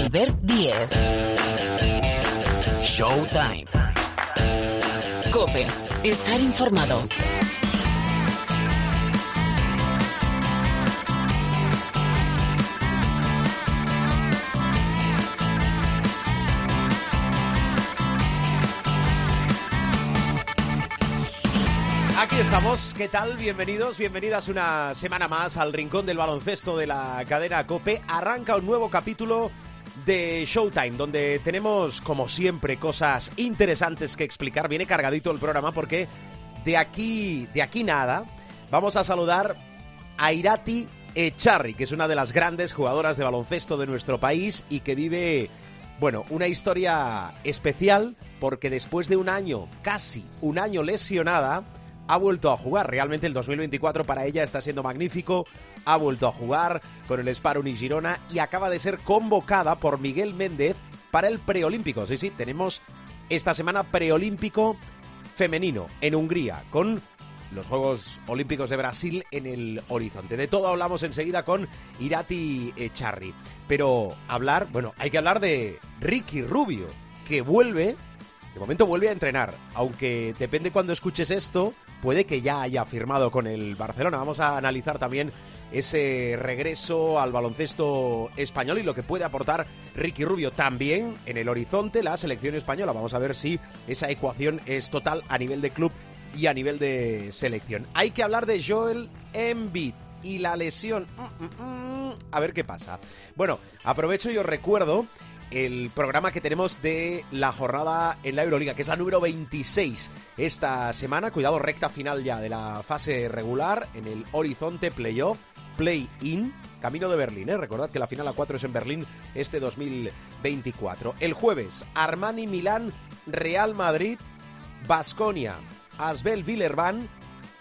Albert Díez. Showtime. Cope. Estar informado. Aquí estamos, ¿qué tal? Bienvenidos, bienvenidas una semana más al Rincón del Baloncesto de la cadena Cope. Arranca un nuevo capítulo de Showtime, donde tenemos, como siempre, cosas interesantes que explicar. Viene cargadito el programa porque de aquí, de aquí nada, vamos a saludar a Irati Echarri, que es una de las grandes jugadoras de baloncesto de nuestro país y que vive, bueno, una historia especial porque después de un año, casi un año lesionada, ha vuelto a jugar. Realmente el 2024 para ella está siendo magnífico. Ha vuelto a jugar con el Spar Girona y acaba de ser convocada por Miguel Méndez para el preolímpico. Sí, sí, tenemos esta semana preolímpico femenino en Hungría con los Juegos Olímpicos de Brasil en el horizonte. De todo hablamos enseguida con Irati Echarri. Pero hablar, bueno, hay que hablar de Ricky Rubio, que vuelve, de momento vuelve a entrenar, aunque depende cuando escuches esto, puede que ya haya firmado con el Barcelona. Vamos a analizar también ese regreso al baloncesto español y lo que puede aportar Ricky Rubio. También en el horizonte la selección española. Vamos a ver si esa ecuación es total a nivel de club y a nivel de selección. Hay que hablar de Joel Embiid y la lesión. Mm, mm, mm. A ver qué pasa. Bueno, aprovecho y os recuerdo el programa que tenemos de la jornada en la Euroliga, que es la número 26 esta semana. Cuidado, recta final ya de la fase regular en el horizonte playoff, play-in, camino de Berlín. ¿eh? Recordad que la final a 4 es en Berlín este 2024. El jueves, Armani Milán, Real Madrid, Basconia, Asbel Villerban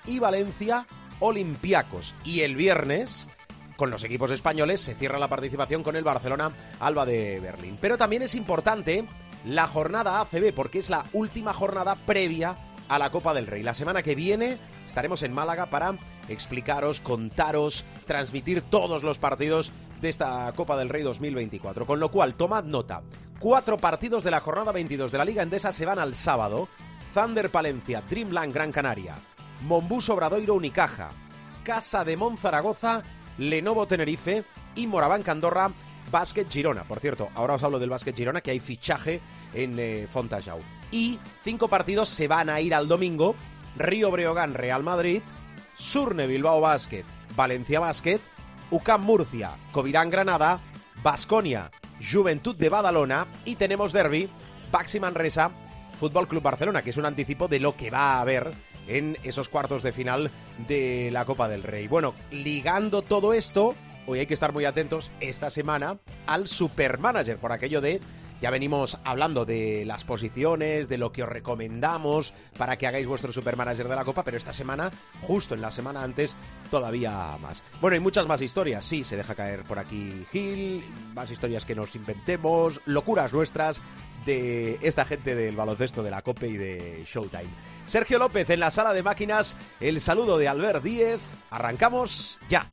y Valencia, Olympiacos. Y el viernes con los equipos españoles se cierra la participación con el Barcelona Alba de Berlín. Pero también es importante la jornada ACB porque es la última jornada previa a la Copa del Rey. La semana que viene estaremos en Málaga para explicaros, contaros, transmitir todos los partidos de esta Copa del Rey 2024. Con lo cual, tomad nota. Cuatro partidos de la jornada 22 de la Liga Endesa se van al sábado. Thunder Palencia, Dreamland Gran Canaria, Mombus Obradoiro Unicaja, Casa de Monzaragoza Lenovo Tenerife y Moraván Andorra Basket Girona. Por cierto, ahora os hablo del Basket Girona, que hay fichaje en eh, Fontajau. Y cinco partidos se van a ir al domingo. Río Breogán, Real Madrid, Surne Bilbao Basket, Valencia Basket, UCAM Murcia, Covirán Granada, Basconia, Juventud de Badalona y tenemos derby, Baxi Manresa, Fútbol Club Barcelona, que es un anticipo de lo que va a haber en esos cuartos de final de la Copa del Rey. Bueno, ligando todo esto, hoy hay que estar muy atentos esta semana al Supermanager, por aquello de ya venimos hablando de las posiciones, de lo que os recomendamos para que hagáis vuestro supermanager de la Copa, pero esta semana, justo en la semana antes, todavía más. Bueno, hay muchas más historias, sí, se deja caer por aquí Gil, más historias que nos inventemos, locuras nuestras de esta gente del baloncesto de la Copa y de Showtime. Sergio López en la sala de máquinas, el saludo de Albert Díez, arrancamos ya.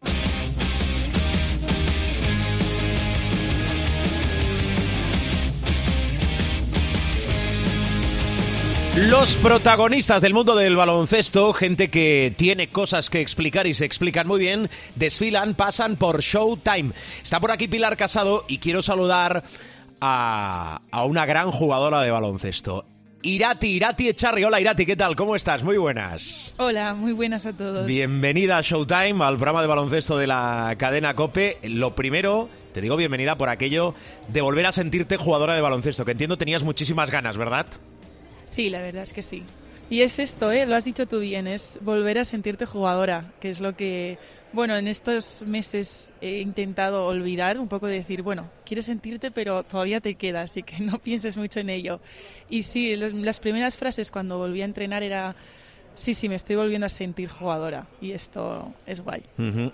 Los protagonistas del mundo del baloncesto, gente que tiene cosas que explicar y se explican muy bien, desfilan, pasan por Showtime. Está por aquí Pilar Casado y quiero saludar a, a una gran jugadora de baloncesto. Irati, Irati Echarri. Hola Irati, ¿qué tal? ¿Cómo estás? Muy buenas. Hola, muy buenas a todos. Bienvenida a Showtime, al programa de baloncesto de la cadena Cope. Lo primero, te digo bienvenida por aquello de volver a sentirte jugadora de baloncesto, que entiendo tenías muchísimas ganas, ¿verdad? Sí, la verdad es que sí. Y es esto, ¿eh? lo has dicho tú bien, es volver a sentirte jugadora, que es lo que, bueno, en estos meses he intentado olvidar, un poco de decir, bueno, quieres sentirte, pero todavía te queda, así que no pienses mucho en ello. Y sí, las primeras frases cuando volví a entrenar era Sí, sí, me estoy volviendo a sentir jugadora y esto es guay.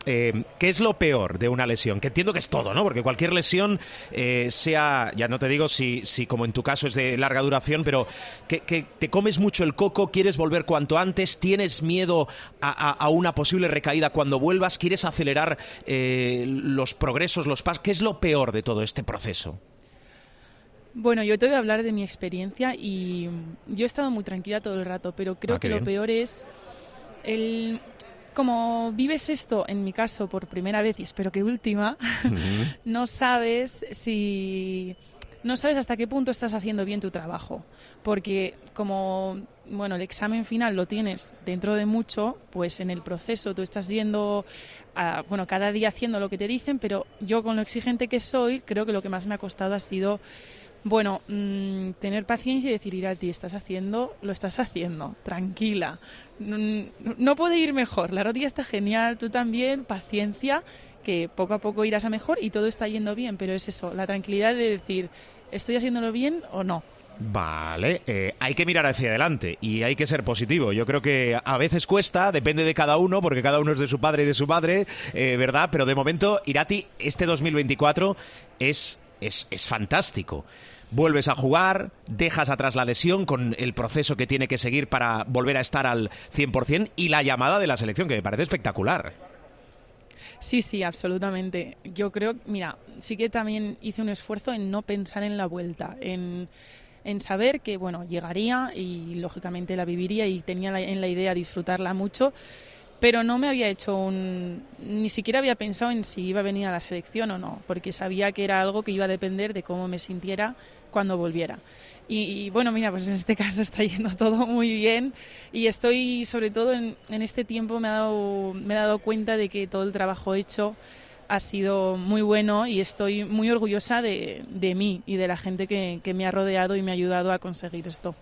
Eh, ¿Qué es lo peor de una lesión? Que entiendo que es todo, ¿no? Porque cualquier lesión, eh, sea, ya no te digo si, si como en tu caso es de larga duración, pero que, te comes mucho el coco, quieres volver cuanto antes, tienes miedo a, una posible recaída cuando vuelvas, quieres acelerar eh, los progresos, los pasos. ¿Qué es lo peor de todo este proceso? Bueno, yo te voy a hablar de mi experiencia y yo he estado muy tranquila todo el rato, pero creo Ah, que lo peor es el como vives esto en mi caso por primera vez y espero que última, no sabes si no sabes hasta qué punto estás haciendo bien tu trabajo, porque como bueno, el examen final lo tienes dentro de mucho, pues en el proceso tú estás yendo a, bueno, cada día haciendo lo que te dicen, pero yo con lo exigente que soy, creo que lo que más me ha costado ha sido bueno, mm, tener paciencia y decir, Irati, estás haciendo, lo estás haciendo, tranquila. No puede ir mejor, la rodilla está genial, tú también, paciencia, que poco a poco irás a mejor y todo está yendo bien, pero es eso, la tranquilidad de decir, ¿estoy haciéndolo bien o no? Vale, eh, hay que mirar hacia adelante y hay que ser positivo. Yo creo que a veces cuesta, depende de cada uno, porque cada uno es de su padre y de su madre, eh, ¿verdad? Pero de momento, Irati, este 2024 es, es, es fantástico. Vuelves a jugar, dejas atrás la lesión con el proceso que tiene que seguir para volver a estar al 100% y la llamada de la selección, que me parece espectacular. Sí, sí, absolutamente. Yo creo, mira, sí que también hice un esfuerzo en no pensar en la vuelta, en, en saber que, bueno, llegaría y lógicamente la viviría y tenía la- en la idea disfrutarla mucho, pero no me había hecho un... ni siquiera había pensado en si iba a venir a la selección o no, porque sabía que era algo que iba a depender de cómo me sintiera cuando volviera. Y, bueno, mira, pues en este caso está yendo todo muy bien y estoy, sobre todo en, en este tiempo, me, ha dado, me he dado cuenta de que todo el trabajo hecho ha sido muy bueno y estoy muy orgullosa de, de mí y de la gente que, que me ha rodeado y me ha ayudado a conseguir esto.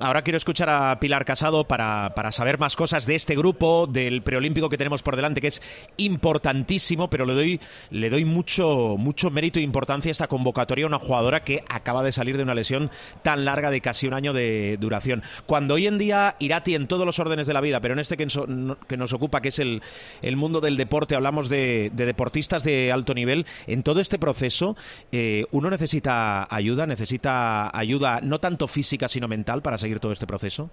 Ahora quiero escuchar a Pilar Casado para, para saber más cosas de este grupo, del preolímpico que tenemos por delante, que es importantísimo, pero le doy, le doy mucho, mucho mérito e importancia a esta convocatoria a una jugadora que acaba de salir de una lesión tan larga de casi un año de duración. Cuando hoy en día Irati en todos los órdenes de la vida, pero en este que, nos ocupa, que es el, el mundo del deporte, hablamos de deportistas de alto nivel, en todo este proceso eh, uno necesita ayuda, necesita ayuda no tanto física sino mental para seguir todo este proceso.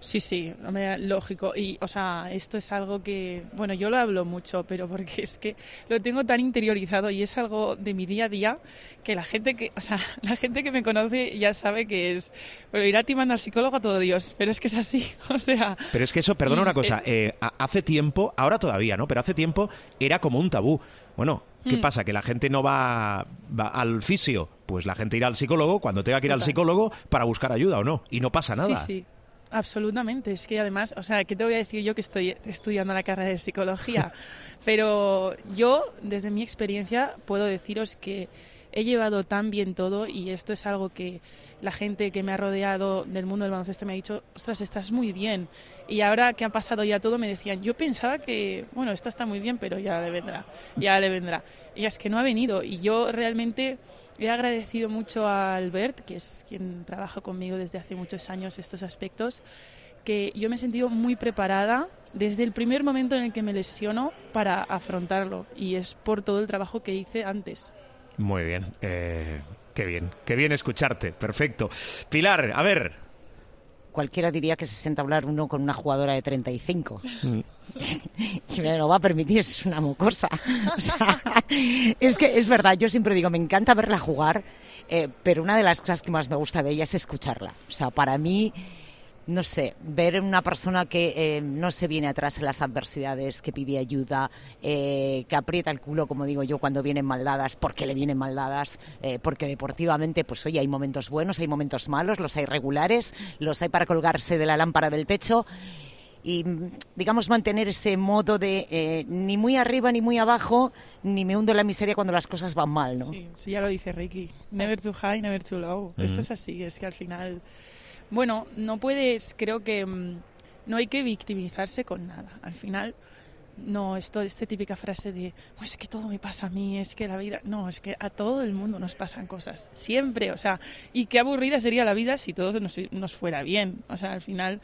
Sí, sí, lógico. Y, o sea, esto es algo que, bueno, yo lo hablo mucho, pero porque es que lo tengo tan interiorizado y es algo de mi día a día que la gente que, o sea, la gente que me conoce ya sabe que es, bueno, ir a ti manda al psicólogo a todo Dios, pero es que es así, o sea, Pero es que eso, perdona una cosa, eh, hace tiempo, ahora todavía, ¿no? Pero hace tiempo era como un tabú. Bueno, ¿qué Mm. pasa? ¿Que la gente no va, va al fisio? Pues la gente irá al psicólogo cuando tenga que ir al psicólogo para buscar ayuda o no. Y no pasa nada. Sí, sí. Absolutamente, es que además, o sea, ¿qué te voy a decir yo que estoy estudiando la carrera de psicología? Pero yo, desde mi experiencia, puedo deciros que he llevado tan bien todo y esto es algo que la gente que me ha rodeado del mundo del baloncesto me ha dicho, ostras, estás muy bien. Y ahora que ha pasado ya todo, me decían, yo pensaba que, bueno, esta está muy bien, pero ya le vendrá, ya le vendrá. Y es que no ha venido. Y yo realmente he agradecido mucho a Albert, que es quien trabaja conmigo desde hace muchos años estos aspectos, que yo me he sentido muy preparada desde el primer momento en el que me lesiono para afrontarlo. Y es por todo el trabajo que hice antes. Muy bien. eh, qué bien. Qué bien escucharte. Perfecto. Pilar, a ver. Cualquiera diría que se sienta a hablar uno con una jugadora de 35. Mm. Y me lo va a permitir, es una mocosa. O sea, es que es verdad, yo siempre digo, me encanta verla jugar, eh, pero una de las cosas que más me gusta de ella es escucharla. O sea, para mí, no sé, ver una persona que eh, no se viene atrás en las adversidades, que pide ayuda, eh, que aprieta el culo, como digo yo, cuando vienen mal dadas, porque le vienen mal dadas, eh, porque deportivamente, pues oye, hay momentos buenos, hay momentos malos, los hay regulares, los hay para colgarse de la lámpara del techo y digamos mantener ese modo de eh, ni muy arriba ni muy abajo, ni me hundo en la miseria cuando las cosas van mal, ¿no? Sí, sí, ya lo dice Ricky. Never too high, never too low. Esto es así, es que al final... Bueno, no puedes, creo que mm, no hay que victimizarse con nada. Al final, no, esto, esta típica frase de, "Oh, es que todo me pasa a mí, es que la vida... No, es que a todo el mundo nos pasan cosas. Siempre, o sea, y qué aburrida sería la vida si todo nos, nos fuera bien. O sea, al final...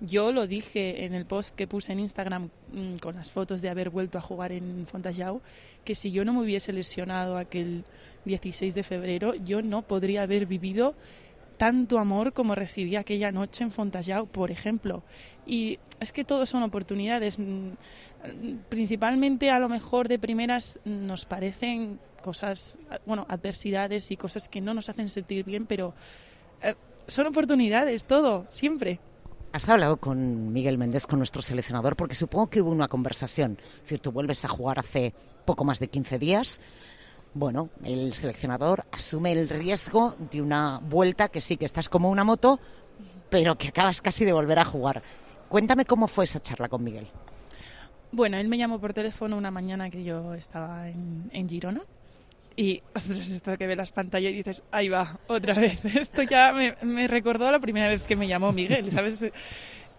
Yo lo dije en el post que puse en Instagram mm, con las fotos de haber vuelto a jugar en Fontajau, que si yo no me hubiese lesionado aquel 16 de febrero, yo no podría haber vivido tanto amor como recibí aquella noche en Fontajau, por ejemplo. Y es que todo son oportunidades. Mm, principalmente a lo mejor de primeras nos parecen cosas, bueno, adversidades y cosas que no nos hacen sentir bien, pero eh, son oportunidades, todo, siempre. ¿Has hablado con Miguel Méndez, con nuestro seleccionador? Porque supongo que hubo una conversación. Si tú vuelves a jugar hace poco más de 15 días, bueno, el seleccionador asume el riesgo de una vuelta que sí que estás como una moto, pero que acabas casi de volver a jugar. Cuéntame cómo fue esa charla con Miguel. Bueno, él me llamó por teléfono una mañana que yo estaba en, Girona y, ostras, esto que ve las pantallas y dices, ahí va, otra vez. Esto ya me, me recordó la primera vez que me llamó Miguel, ¿sabes?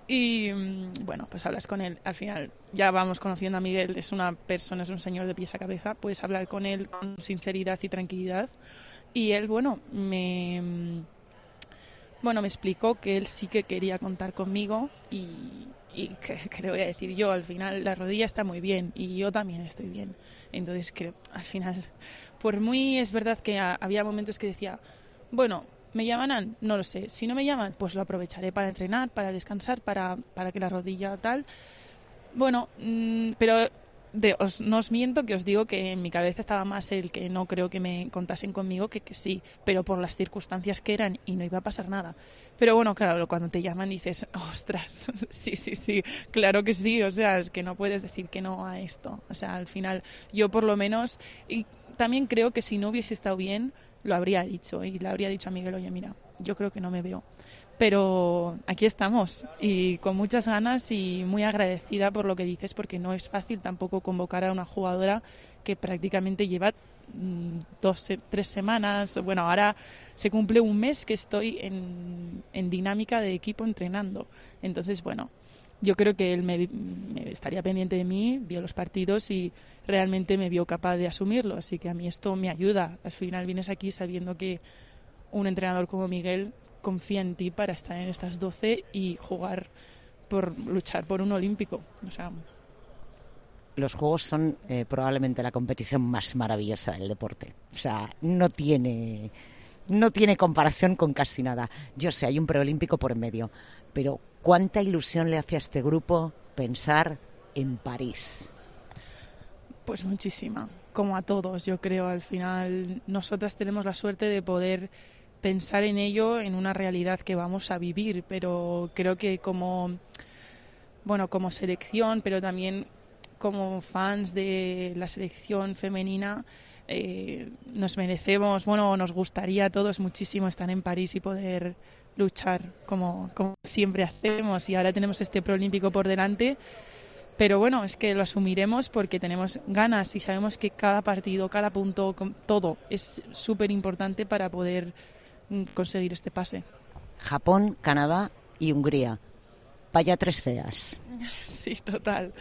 Y mm, bueno, pues hablas con él. Al final ya vamos conociendo a Miguel, es una persona, es un señor de pies a cabeza. Puedes hablar con él con sinceridad y tranquilidad. Y él, bueno, me, mm, bueno, me explicó que él sí que quería contar conmigo y, y que, le voy a decir yo, al final la rodilla está muy bien y yo también estoy bien. Entonces, que al final por muy es verdad que había momentos que decía, bueno, ¿me llaman? No lo sé. Si no me llaman, pues lo aprovecharé para entrenar, para descansar, para, para que la rodilla tal. Bueno, mm, pero de, os, no os miento que os digo que en mi cabeza estaba más el que no creo que me contasen conmigo que que sí, pero por las circunstancias que eran y no iba a pasar nada. Pero bueno, claro, cuando te llaman dices, ostras, sí, sí, sí, claro que sí, o sea, es que no puedes decir que no a esto. O sea, al final yo por lo menos, y también creo que si no hubiese estado bien, lo habría dicho y le habría dicho a Miguel, oye, mira, yo creo que no me veo. Pero aquí estamos y con muchas ganas y muy agradecida por lo que dices, porque no es fácil tampoco convocar a una jugadora que prácticamente lleva mm, dos, tres semanas. Bueno, ahora se cumple un mes que estoy en, en dinámica de equipo entrenando. Entonces, bueno, yo creo que él me, estaría pendiente de mí, vio los partidos y realmente me vio capaz de asumirlo. Así que a mí esto me ayuda. Al final vienes aquí sabiendo que un entrenador como Miguel confía en ti para estar en estas 12 y jugar por luchar por un olímpico. Los juegos son eh, probablemente la competición más maravillosa del deporte. O sea, no tiene no tiene comparación con casi nada. Yo sé, hay un preolímpico por en medio, pero ¿cuánta ilusión le hace a este grupo pensar en París? Pues muchísima, como a todos, yo creo. Al final, nosotras tenemos la suerte de poder pensar en ello en una realidad que vamos a vivir, pero creo que como bueno, como selección, pero también como fans de la selección femenina, eh, nos merecemos, bueno, nos gustaría a todos muchísimo estar en París y poder luchar como, como siempre hacemos y ahora tenemos este proolímpico por delante. Pero bueno, es que lo asumiremos porque tenemos ganas y sabemos que cada partido, cada punto, todo es súper importante para poder mm, conseguir este pase. Japón, Canadá y Hungría. Vaya tres feas. Sí, total.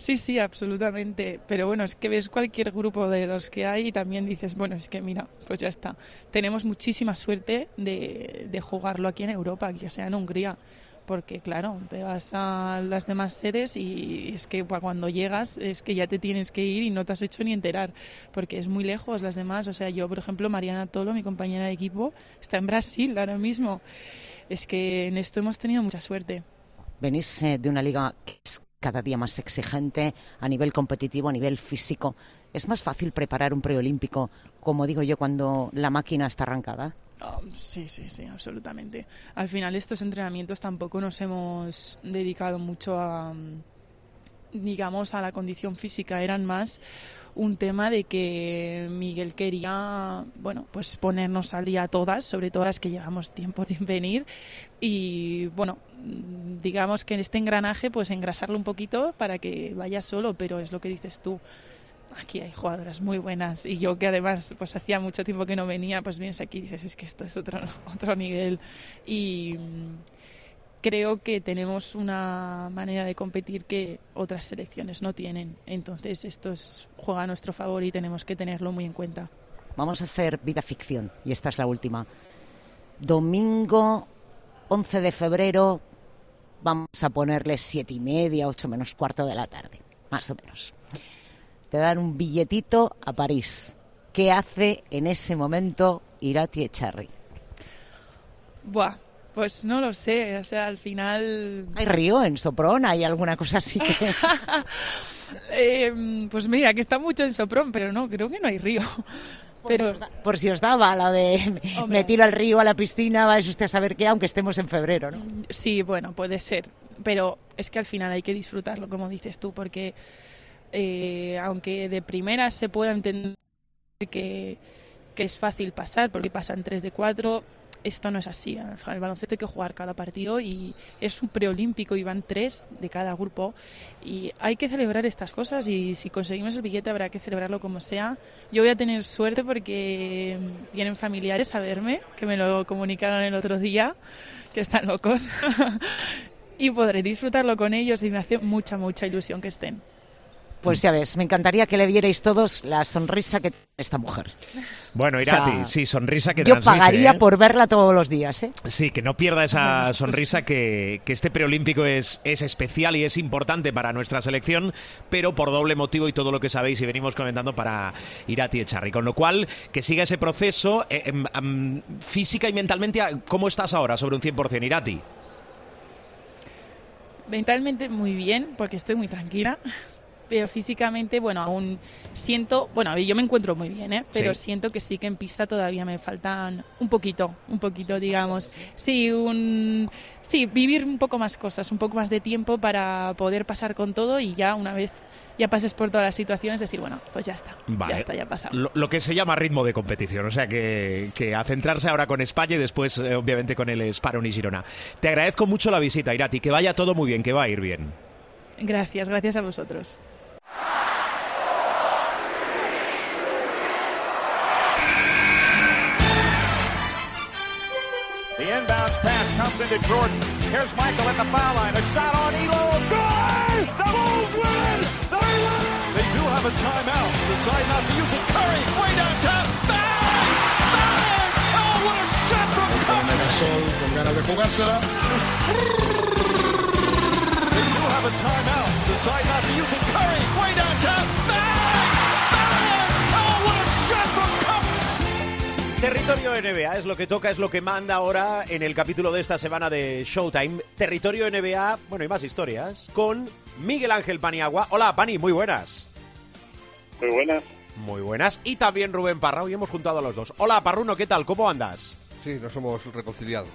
Sí, sí, absolutamente. Pero bueno, es que ves cualquier grupo de los que hay y también dices, bueno, es que mira, pues ya está. Tenemos muchísima suerte de, de jugarlo aquí en Europa, que sea en Hungría porque claro, te vas a las demás sedes y es que cuando llegas es que ya te tienes que ir y no te has hecho ni enterar, porque es muy lejos las demás. O sea, yo, por ejemplo, Mariana Tolo, mi compañera de equipo, está en Brasil ahora mismo. Es que en esto hemos tenido mucha suerte. Venís eh, de una liga que es cada día más exigente a nivel competitivo, a nivel físico. ¿Es más fácil preparar un preolímpico, como digo yo, cuando la máquina está arrancada? Oh, sí, sí, sí, absolutamente. Al final estos entrenamientos tampoco nos hemos dedicado mucho a, digamos, a la condición física, eran más un tema de que Miguel quería, bueno, pues ponernos al día todas, sobre todo las que llevamos tiempo sin venir y, bueno, digamos que en este engranaje pues engrasarlo un poquito para que vaya solo, pero es lo que dices tú. Aquí hay jugadoras muy buenas y yo que además pues hacía mucho tiempo que no venía, pues vienes aquí dices, es que esto es otro, otro nivel y creo que tenemos una manera de competir que otras selecciones no tienen. Entonces esto es, juega a nuestro favor y tenemos que tenerlo muy en cuenta. Vamos a hacer vida ficción y esta es la última. Domingo 11 de febrero vamos a ponerle siete y media, ocho menos cuarto de la tarde, más o menos. Te dan un billetito a París. ¿Qué hace en ese momento Irati Echarri? Buah, pues no lo sé, o sea, al final... ¿Hay río en Sopron? ¿Hay alguna cosa así que...? eh, pues mira, que está mucho en Sopron, pero no, creo que no hay río. Pero... Por si os daba la de Hombre. me tiro al río, a la piscina, vais usted a saber qué, aunque estemos en febrero, ¿no? Sí, bueno, puede ser, pero es que al final hay que disfrutarlo, como dices tú, porque eh, aunque de primera se pueda entender que, que es fácil pasar, porque pasan 3 de 4, esto no es así. El baloncesto hay que jugar cada partido y es un preolímpico y van tres de cada grupo y hay que celebrar estas cosas y si conseguimos el billete habrá que celebrarlo como sea. Yo voy a tener suerte porque vienen familiares a verme, que me lo comunicaron el otro día, que están locos, y podré disfrutarlo con ellos y me hace mucha, mucha ilusión que estén. Pues ya ves, me encantaría que le vierais todos la sonrisa que tiene esta mujer. Bueno, O sea, Irati, sí, sonrisa que Yo pagaría ¿eh? por verla todos los días, ¿eh? Sí, que no pierda esa pues sonrisa, que, que este preolímpico es, es especial y es importante para nuestra selección, pero por doble motivo y todo lo que sabéis y venimos comentando para Irati Echarri. Con lo cual, que siga ese proceso eh, em, física y mentalmente. ¿Cómo estás ahora sobre un 100%, Irati? Mentalmente muy bien, porque estoy muy tranquila. Pero físicamente, bueno, aún siento, bueno, yo me encuentro muy bien, ¿eh? Pero Sí. siento que sí que en pista todavía me faltan un poquito, un poquito, digamos. Sí, un, sí, vivir un poco más cosas, un poco más de tiempo para poder pasar con todo y ya una vez ya pases por todas las situaciones, decir, bueno, pues ya está, Vale. ya está, ya pasa. Lo, lo que se llama ritmo de competición, o sea que, que a centrarse ahora con España y después, eh, obviamente, con el Sparrow y Girona. Te agradezco mucho la visita, Irati, que vaya todo muy bien, que va a ir bien. Gracias, gracias a vosotros. The inbound pass comes into Jordan. Here's Michael at the foul line. A shot on Elo. Good! The Bulls win! They win! They do have a timeout. Decide not to use it. Curry, way downtown. Bang! Bang! Oh, what a shot from Curry! Gasol con ganas de jugársela. They do have a timeout. Decide not to use it. Curry, way downtown. Bang! Bang! Oh, what a shot from Curry! Territorio NBA es lo que toca, es lo que manda ahora en el capítulo de esta semana de Showtime. Territorio NBA, bueno, y más historias, con Miguel Ángel Paniagua. Hola, Pani, muy buenas. Muy buenas. Muy buenas. Y también Rubén Parra, hoy hemos juntado a los dos. Hola, Parruno, ¿qué tal? ¿Cómo andas? Sí, nos hemos reconciliado.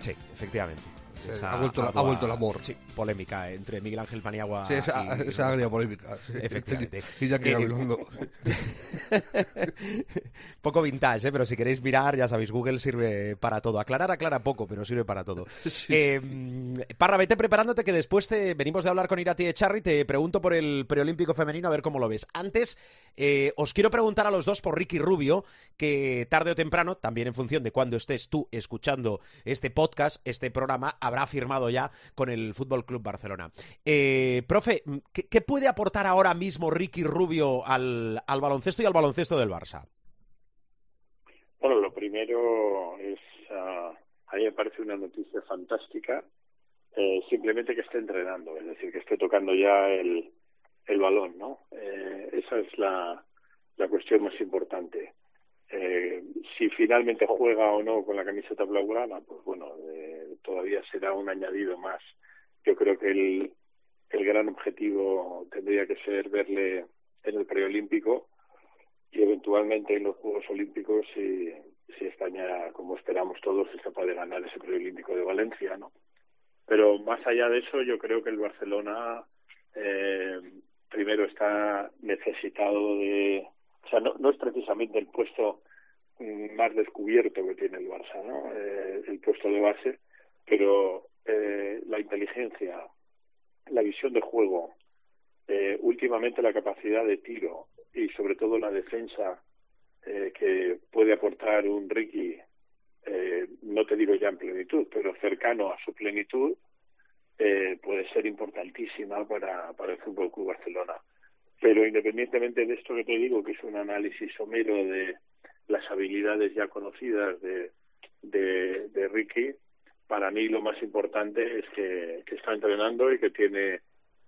Sí, efectivamente. Sí, ha vuelto ha vuelto el amor. Sí, polémica entre Miguel Ángel Paniagua Sí, esa, y... esa agria polémica. sí. Efectivamente. Y ya que Eh, Gabilondo. poco vintage, ¿eh? pero si queréis mirar, ya sabéis, Google sirve para todo. Aclarar aclara poco, pero sirve para todo. Eh, Parra, vete preparándote que después te venimos de hablar con Irati Echarri, te pregunto por el preolímpico femenino a ver cómo lo ves. Antes, eh, os quiero preguntar a los dos por Ricky Rubio, que tarde o temprano, también en función de cuando estés tú escuchando este podcast, este programa, habrá firmado ya con el Fútbol Club Barcelona. Eh, profe, ¿qué, qué puede aportar ahora mismo Ricky Rubio al, al baloncesto y al baloncesto del Barça? Bueno, lo primero es, ah, a mí me parece una noticia fantástica, eh, simplemente que esté entrenando, es decir, que esté tocando ya el, balón, ¿no? Eh, esa es la cuestión más importante. Eh, si finalmente juega o no con la camiseta blaugrana, pues bueno, eh, todavía será un añadido más. Yo creo que el, el gran objetivo tendría que ser verle en el preolímpico y eventualmente en los Juegos Olímpicos si, si España, como esperamos todos, es capaz de ganar ese preolímpico de Valencia, ¿no? Pero más allá de eso, yo creo que el Barcelona eh, primero está necesitado de, o sea, no, no es precisamente el puesto mm, más descubierto que tiene el Barça, ¿no? Eh, el puesto de base, pero eh, la inteligencia, la visión de juego, eh, últimamente la capacidad de tiro y sobre todo la defensa eh, que puede aportar un Ricky, eh, no te digo ya en plenitud, pero cercano a su plenitud, eh, puede ser importantísima para, para el Fútbol Club Barcelona. Pero independientemente de esto que te digo, que es un análisis somero de las habilidades ya conocidas de, de, Ricky, para mí lo más importante es que, que está entrenando y que tiene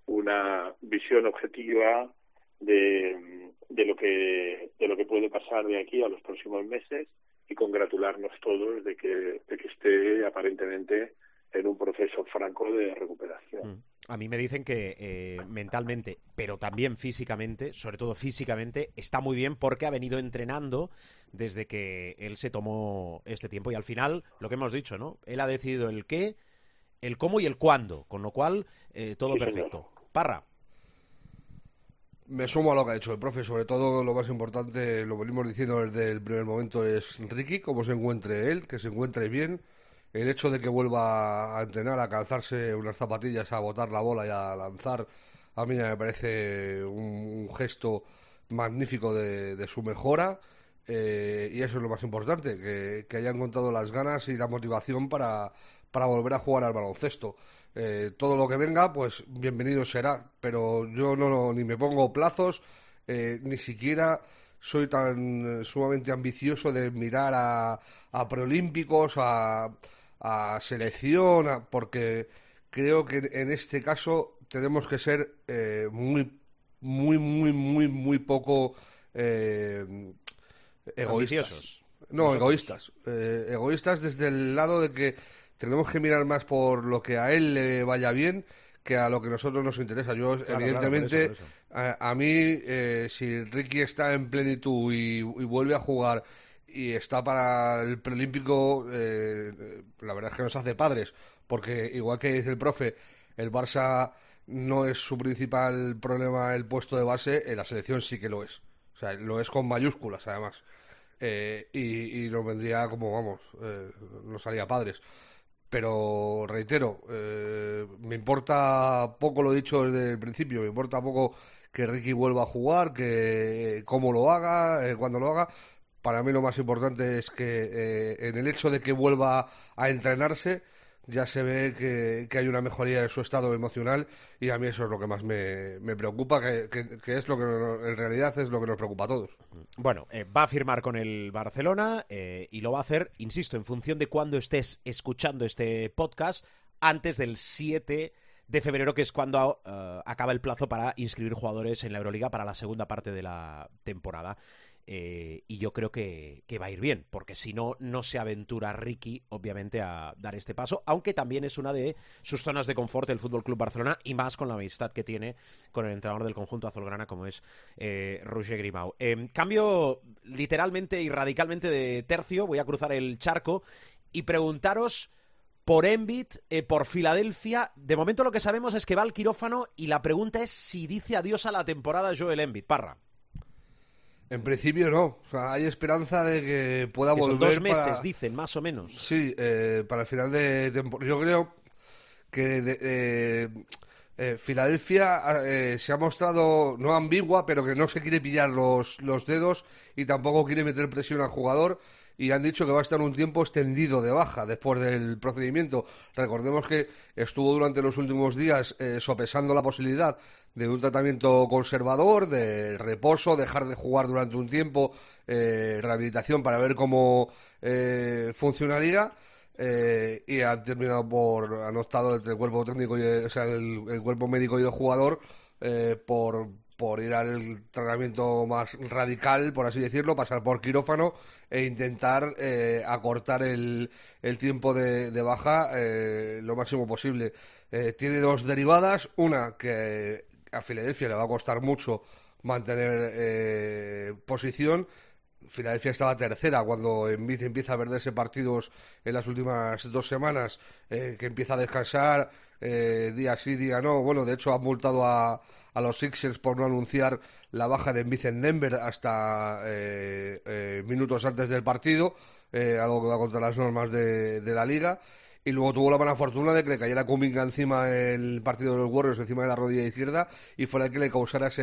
una visión objetiva de, de lo que de lo que puede pasar de aquí a los próximos meses y congratularnos todos de que, de que esté aparentemente en un proceso franco de recuperación. Mm. A mí me dicen que eh, mentalmente, pero también físicamente, sobre todo físicamente, está muy bien porque ha venido entrenando desde que él se tomó este tiempo y al final, lo que hemos dicho, ¿no? Él ha decidido el qué, el cómo y el cuándo, con lo cual eh, todo Sí, perfecto. señor. Parra. Me sumo a lo que ha dicho el profe, sobre todo lo más importante, lo venimos diciendo desde el primer momento, es Ricky, cómo se encuentre él, que se encuentre bien. El hecho de que vuelva a entrenar, a calzarse unas zapatillas, a botar la bola y a lanzar, a mí me parece un, un gesto magnífico de, de su mejora. eh, y eso es lo más importante, que, que haya encontrado las ganas y la motivación para, para volver a jugar al baloncesto. Eh, todo lo que venga, pues bienvenido será, pero yo no ni me pongo plazos, eh, ni siquiera soy tan eh, sumamente ambicioso de mirar a, a preolímpicos, a, a selección, a- porque creo que en este caso tenemos que ser eh, muy, muy, muy, muy, muy poco eh, egoístas. Ambiciosos. No, Nosotros. egoístas. Eh, egoístas desde el lado de que tenemos que mirar más por lo que a él le vaya bien que a lo que a nosotros nos interesa. Yo, Claro, claro, evidentemente, por eso, por A, a mí, eh, si Ricky está en plenitud y, y vuelve a jugar y está para el preolímpico, eh, la verdad es que nos hace padres, porque igual que dice el profe, el Barça no es su principal problema el puesto de base, en la selección sí que lo es. O sea, lo es con mayúsculas, además. Eh, y, y nos vendría como, vamos, eh, nos haría padres. Pero reitero, eh, me importa poco lo dicho desde el principio, me importa poco que Ricky vuelva a jugar, que cómo lo haga, cuándo lo haga. Para mí lo más importante es que eh, en el hecho de que vuelva a entrenarse ya se ve que, hay una mejoría en su estado emocional y a mí eso es lo que más me, preocupa, que, es lo que en realidad es lo que nos preocupa a todos. Bueno, eh, va a firmar con el Barcelona eh, y lo va a hacer, insisto, en función de cuando estés escuchando este podcast, antes del 7 de febrero, que es cuando eh, acaba el plazo para inscribir jugadores en la Euroliga para la segunda parte de la temporada. Eh, y yo creo que, que va a ir bien, porque si no, no se aventura Ricky, obviamente, a dar este paso, aunque también es una de sus zonas de confort el Fútbol Club Barcelona y más con la amistad que tiene con el entrenador del conjunto azulgrana, como es eh, Roger Grimau. Eh, cambio literalmente y radicalmente de tercio, voy a cruzar el charco y preguntaros por Embiid, eh, por Filadelfia. De momento lo que sabemos es que va al quirófano y la pregunta es si dice adiós a la temporada Joel Embiid. Parra. En principio no, o sea, hay esperanza de que pueda Que son volver dos meses, para- dicen, más o menos. Sí, eh, para el final de temporada. Yo creo que de- eh, eh, Filadelfia eh, se ha mostrado no ambigua, pero que no se quiere pillar los, los dedos y tampoco quiere meter presión al jugador. Y han dicho que va a estar un tiempo extendido de baja después del procedimiento. Recordemos que estuvo durante los últimos días eh, sopesando la posibilidad de un tratamiento conservador, de reposo, dejar de jugar durante un tiempo, eh, rehabilitación para ver cómo eh, funcionaría. eh, y han terminado por, han optado entre el cuerpo técnico y o sea, el, el cuerpo médico y el jugador eh, por, por ir al tratamiento más radical, por así decirlo, pasar por quirófano e intentar eh, acortar el, el tiempo de, baja eh, lo máximo posible. Eh, tiene dos derivadas, una que a Filadelfia le va a costar mucho mantener eh, posición. Filadelfia estaba tercera cuando Embiid empieza a perderse partidos en las últimas dos semanas, eh, que empieza a descansar eh, día sí, día no. Bueno, de hecho ha multado a, a los Sixers por no anunciar la baja de Embiid en Denver hasta eh, eh, minutos antes del partido, eh, algo que va contra las normas de, de la liga. Y luego tuvo la mala fortuna de que le cayera Kuminga encima el partido de los Warriors, encima de la rodilla izquierda, y fuera el que le causara ese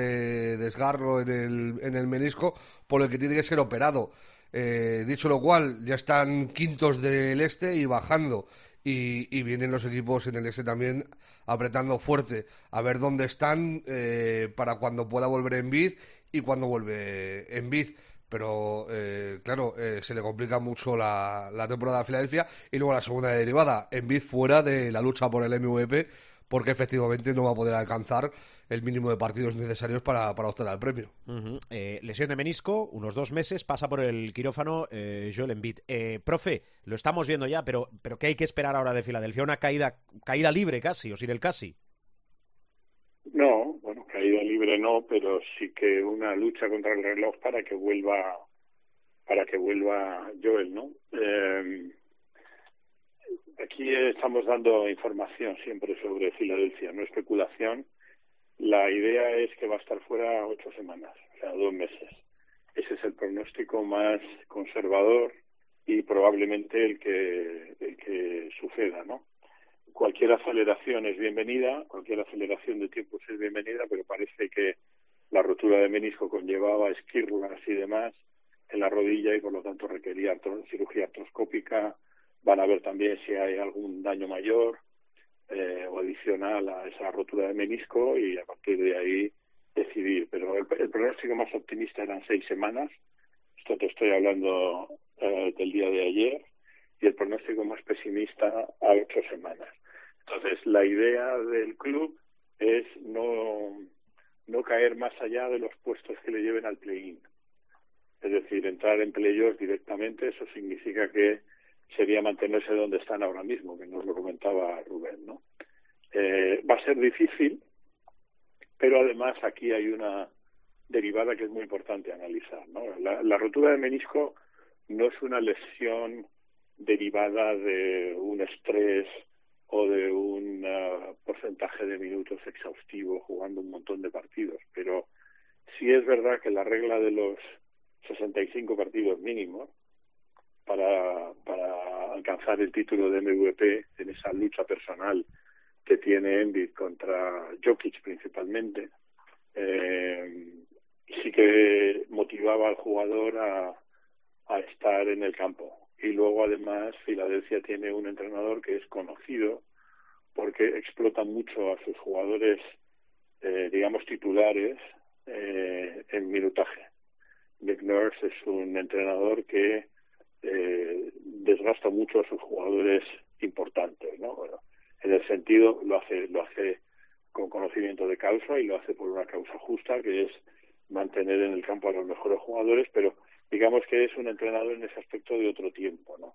desgarro en el, en el menisco, por el que tiene que ser operado. Eh, dicho lo cual, ya están quintos del este y bajando. Y, y vienen los equipos en el este también apretando fuerte a ver dónde están eh, para cuando pueda volver en bid y cuando vuelve en bid pero eh, claro, eh, se le complica mucho la, la temporada de Filadelfia y luego la segunda derivada, en fuera de la lucha por el MVP porque efectivamente no va a poder alcanzar el mínimo de partidos necesarios para, para obtener el premio. Eh, lesión de menisco, unos dos meses, pasa por el quirófano eh, Joel Embiid. Eh, profe, lo estamos viendo ya, pero, pero ¿qué hay que esperar ahora de Filadelfia? ¿Una caída, caída libre casi, o sin el casi? No, bueno, caída libre no, pero sí que una lucha contra el reloj para que vuelva para que vuelva Joel, ¿no? Eh, aquí estamos dando información siempre sobre Filadelfia, no especulación. La idea es que va a estar fuera ocho semanas, o sea, dos meses. Ese es el pronóstico más conservador y probablemente el que suceda, ¿no? Cualquier aceleración es bienvenida, cualquier aceleración de tiempos es bienvenida, pero parece que la rotura de menisco conllevaba esquirlas y demás en la rodilla y por lo tanto requería cirugía artroscópica. Van a ver también si hay algún daño mayor eh, o adicional a esa rotura de menisco y a partir de ahí decidir. Pero el, el pronóstico más optimista eran seis semanas. Esto te estoy hablando eh, del día de ayer y el pronóstico más pesimista a ocho semanas. Entonces, la idea del club es no, no caer más allá de los puestos que le lleven al play-in. Es decir, entrar en playoffs directamente, eso significa que sería mantenerse donde están ahora mismo, que nos lo comentaba Rubén, ¿no? Eh, va a ser difícil, pero además aquí hay una derivada que es muy importante analizar, ¿no? La, rotura de menisco no es una lesión derivada de un estrés o de un uh, porcentaje de minutos exhaustivo jugando un montón de partidos, pero sí es verdad que la regla de los 65 partidos mínimos para, alcanzar el título de MVP en esa lucha personal que tiene Embiid contra Jokic principalmente, eh, sí que motivaba al jugador a, a estar en el campo. Y luego además Filadelfia tiene un entrenador que es conocido porque explota mucho a sus jugadores, eh, digamos, titulares eh, en minutaje. Nick Nurse es un entrenador que eh, desgasta mucho a sus jugadores importantes, ¿no? Bueno, en el sentido lo hace lo hace con conocimiento de causa y lo hace por una causa justa que es mantener en el campo a los mejores jugadores, pero digamos que es un entrenador en ese aspecto de otro tiempo, ¿no?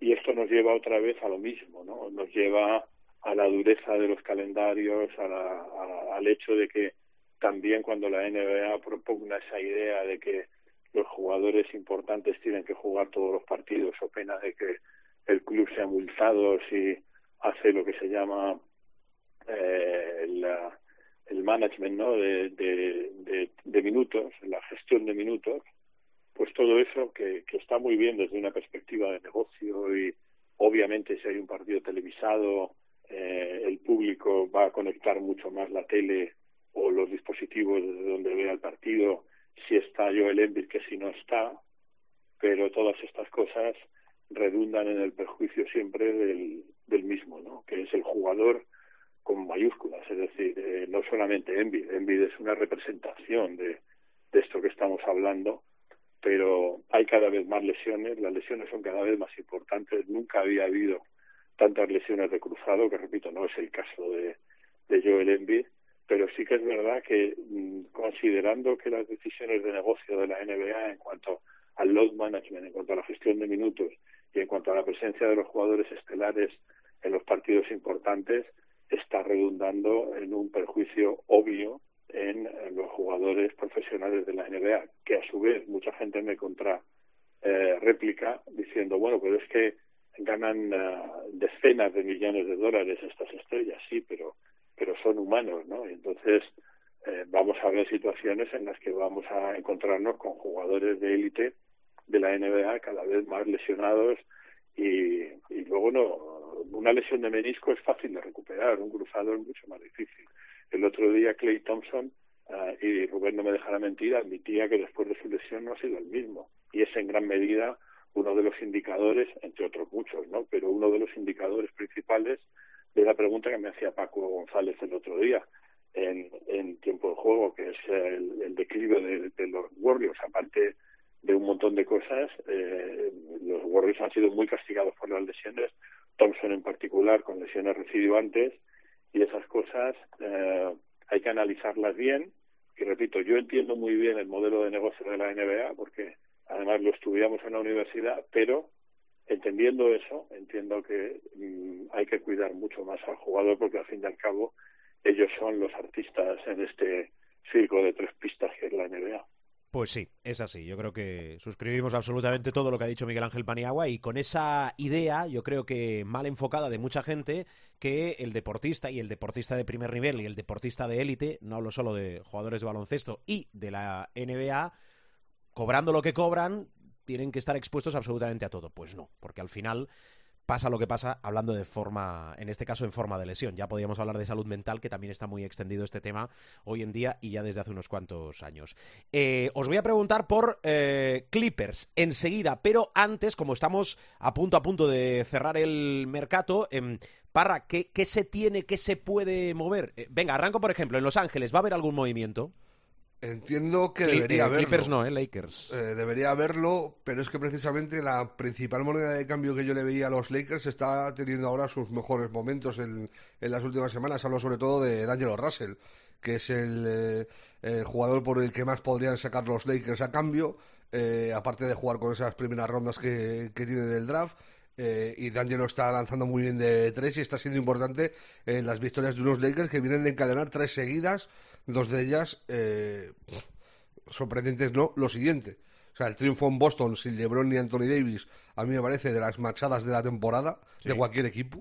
Y esto nos lleva otra vez a lo mismo, ¿no? Nos lleva a la dureza de los calendarios, a la, a, al hecho de que también cuando la NBA propugna esa idea de que los jugadores importantes tienen que jugar todos los partidos o pena de que el club sea multado si hace lo que se llama eh, el management ¿no? de, minutos, la gestión de minutos, pues todo eso que, que está muy bien desde una perspectiva de negocio y obviamente si hay un partido televisado eh, el público va a conectar mucho más la tele o los dispositivos desde donde vea el partido si está Joel Embiid que si no está pero todas estas cosas redundan en el perjuicio siempre del, del mismo no que es el jugador con mayúsculas es decir eh, no solamente Embiid Embiid es una representación de, de esto que estamos hablando pero hay cada vez más lesiones las lesiones son cada vez más importantes nunca había habido tantas lesiones de cruzado, que repito, no es el caso de, de Joel Embiid, pero sí que es verdad que mmm, considerando que las decisiones de negocio de la NBA en cuanto al load management, en cuanto a la gestión de minutos y en cuanto a la presencia de los jugadores estelares en los partidos importantes, está redundando en un perjuicio obvio en, en los jugadores profesionales de la NBA, que a su vez mucha gente me contra eh, réplica diciendo, bueno, pero es que ganan uh, decenas de millones de dólares estas estrellas, sí, pero pero son humanos, ¿no? Entonces eh, vamos a ver situaciones en las que vamos a encontrarnos con jugadores de élite de la NBA cada vez más lesionados y, y luego no una lesión de menisco es fácil de recuperar, un cruzado es mucho más difícil. El otro día Clay Thompson uh, y Rubén no me dejará mentir admitía que después de su lesión no ha sido el mismo y es en gran medida uno de los indicadores, entre otros muchos, ¿no? Pero uno de los indicadores principales de la pregunta que me hacía Paco González el otro día en, tiempo de juego, que es el, el declive de, de, los Warriors, aparte de un montón de cosas, eh, los Warriors han sido muy castigados por las lesiones, Thompson en particular con lesiones recidivantes, y esas cosas eh, hay que analizarlas bien. Y repito, yo entiendo muy bien el modelo de negocio de la NBA porque además lo estudiamos en la universidad, pero entendiendo eso, entiendo que mm, hay que cuidar mucho más al jugador porque al fin y al cabo ellos son los artistas en este circo de tres pistas que es la NBA. Pues sí, es así. Yo creo que suscribimos absolutamente todo lo que ha dicho Miguel Ángel Paniagua y con esa idea, yo creo que mal enfocada de mucha gente, que el deportista y el deportista de primer nivel y el deportista de élite, no hablo solo de jugadores de baloncesto y de la NBA, cobrando lo que cobran, tienen que estar expuestos absolutamente a todo. Pues no, porque al final pasa lo que pasa hablando de forma, en este caso en forma de lesión. Ya podríamos hablar de salud mental, que también está muy extendido este tema hoy en día y ya desde hace unos cuantos años. Eh, os voy a preguntar por eh, Clippers enseguida, pero antes, como estamos a punto a punto de cerrar el mercado, eh, Parra, ¿qué, ¿qué, se tiene, qué se puede mover? Eh, venga, arranco por ejemplo, en Los Ángeles, ¿va a haber algún movimiento? Entiendo que debería haberlo. Clippers no, ¿eh? Lakers. Eh, debería haberlo, pero es que precisamente la principal moneda de cambio que yo le veía a los Lakers está teniendo ahora sus mejores momentos en, en las últimas semanas. Hablo sobre todo de D'Angelo Russell, que es el, eh, el, jugador por el que más podrían sacar los Lakers a cambio, eh, aparte de jugar con esas primeras rondas que, que tiene del draft. Eh, y D'Angelo está lanzando muy bien de tres y está siendo importante en las victorias de unos Lakers que vienen de encadenar tres seguidas, dos de ellas eh, sorprendentes, no, lo siguiente. O sea, el triunfo en Boston sin LeBron ni Anthony Davis, a mí me parece de las machadas de la temporada sí. de cualquier equipo.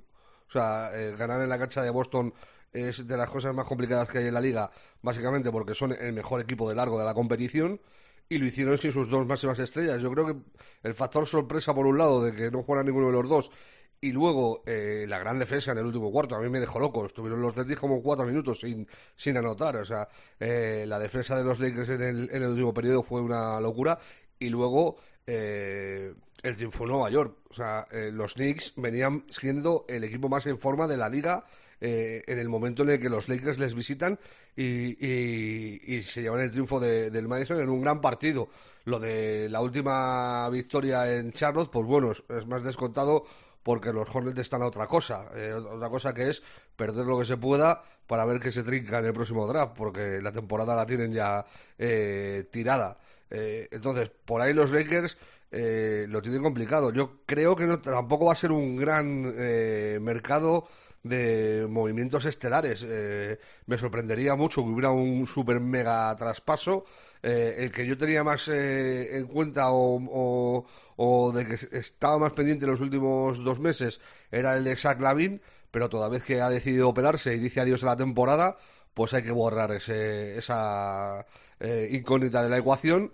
O sea, eh, ganar en la cancha de Boston es de las cosas más complicadas que hay en la liga, básicamente porque son el mejor equipo de largo de la competición y lo hicieron sin sus dos máximas estrellas. Yo creo que el factor sorpresa, por un lado, de que no juegan ninguno de los dos, y luego eh, la gran defensa en el último cuarto, a mí me dejó loco. Estuvieron los Celtics como cuatro minutos sin, sin anotar. O sea, eh, la defensa de los Lakers en el, en el último periodo fue una locura. Y luego eh, el triunfo en Nueva York. O sea, eh, los Knicks venían siendo el equipo más en forma de la liga eh, en el momento en el que los Lakers les visitan y, y, se llevan el triunfo de, del Madison en un gran partido. Lo de la última victoria en Charlotte, pues bueno, es, es más descontado porque los Hornets están a otra cosa, eh, otra cosa que es perder lo que se pueda para ver que se trinca en el próximo draft, porque la temporada la tienen ya eh, tirada. Eh, entonces, por ahí los Lakers eh, lo tienen complicado. Yo creo que no, tampoco va a ser un gran eh, mercado de movimientos estelares. Eh, me sorprendería mucho que hubiera un super mega traspaso. Eh, el que yo tenía más eh, en cuenta o, o, o, de que estaba más pendiente en los últimos dos meses era el de Zach Lavin, pero toda vez que ha decidido operarse y dice adiós a la temporada, pues hay que borrar ese, esa eh, incógnita de la ecuación.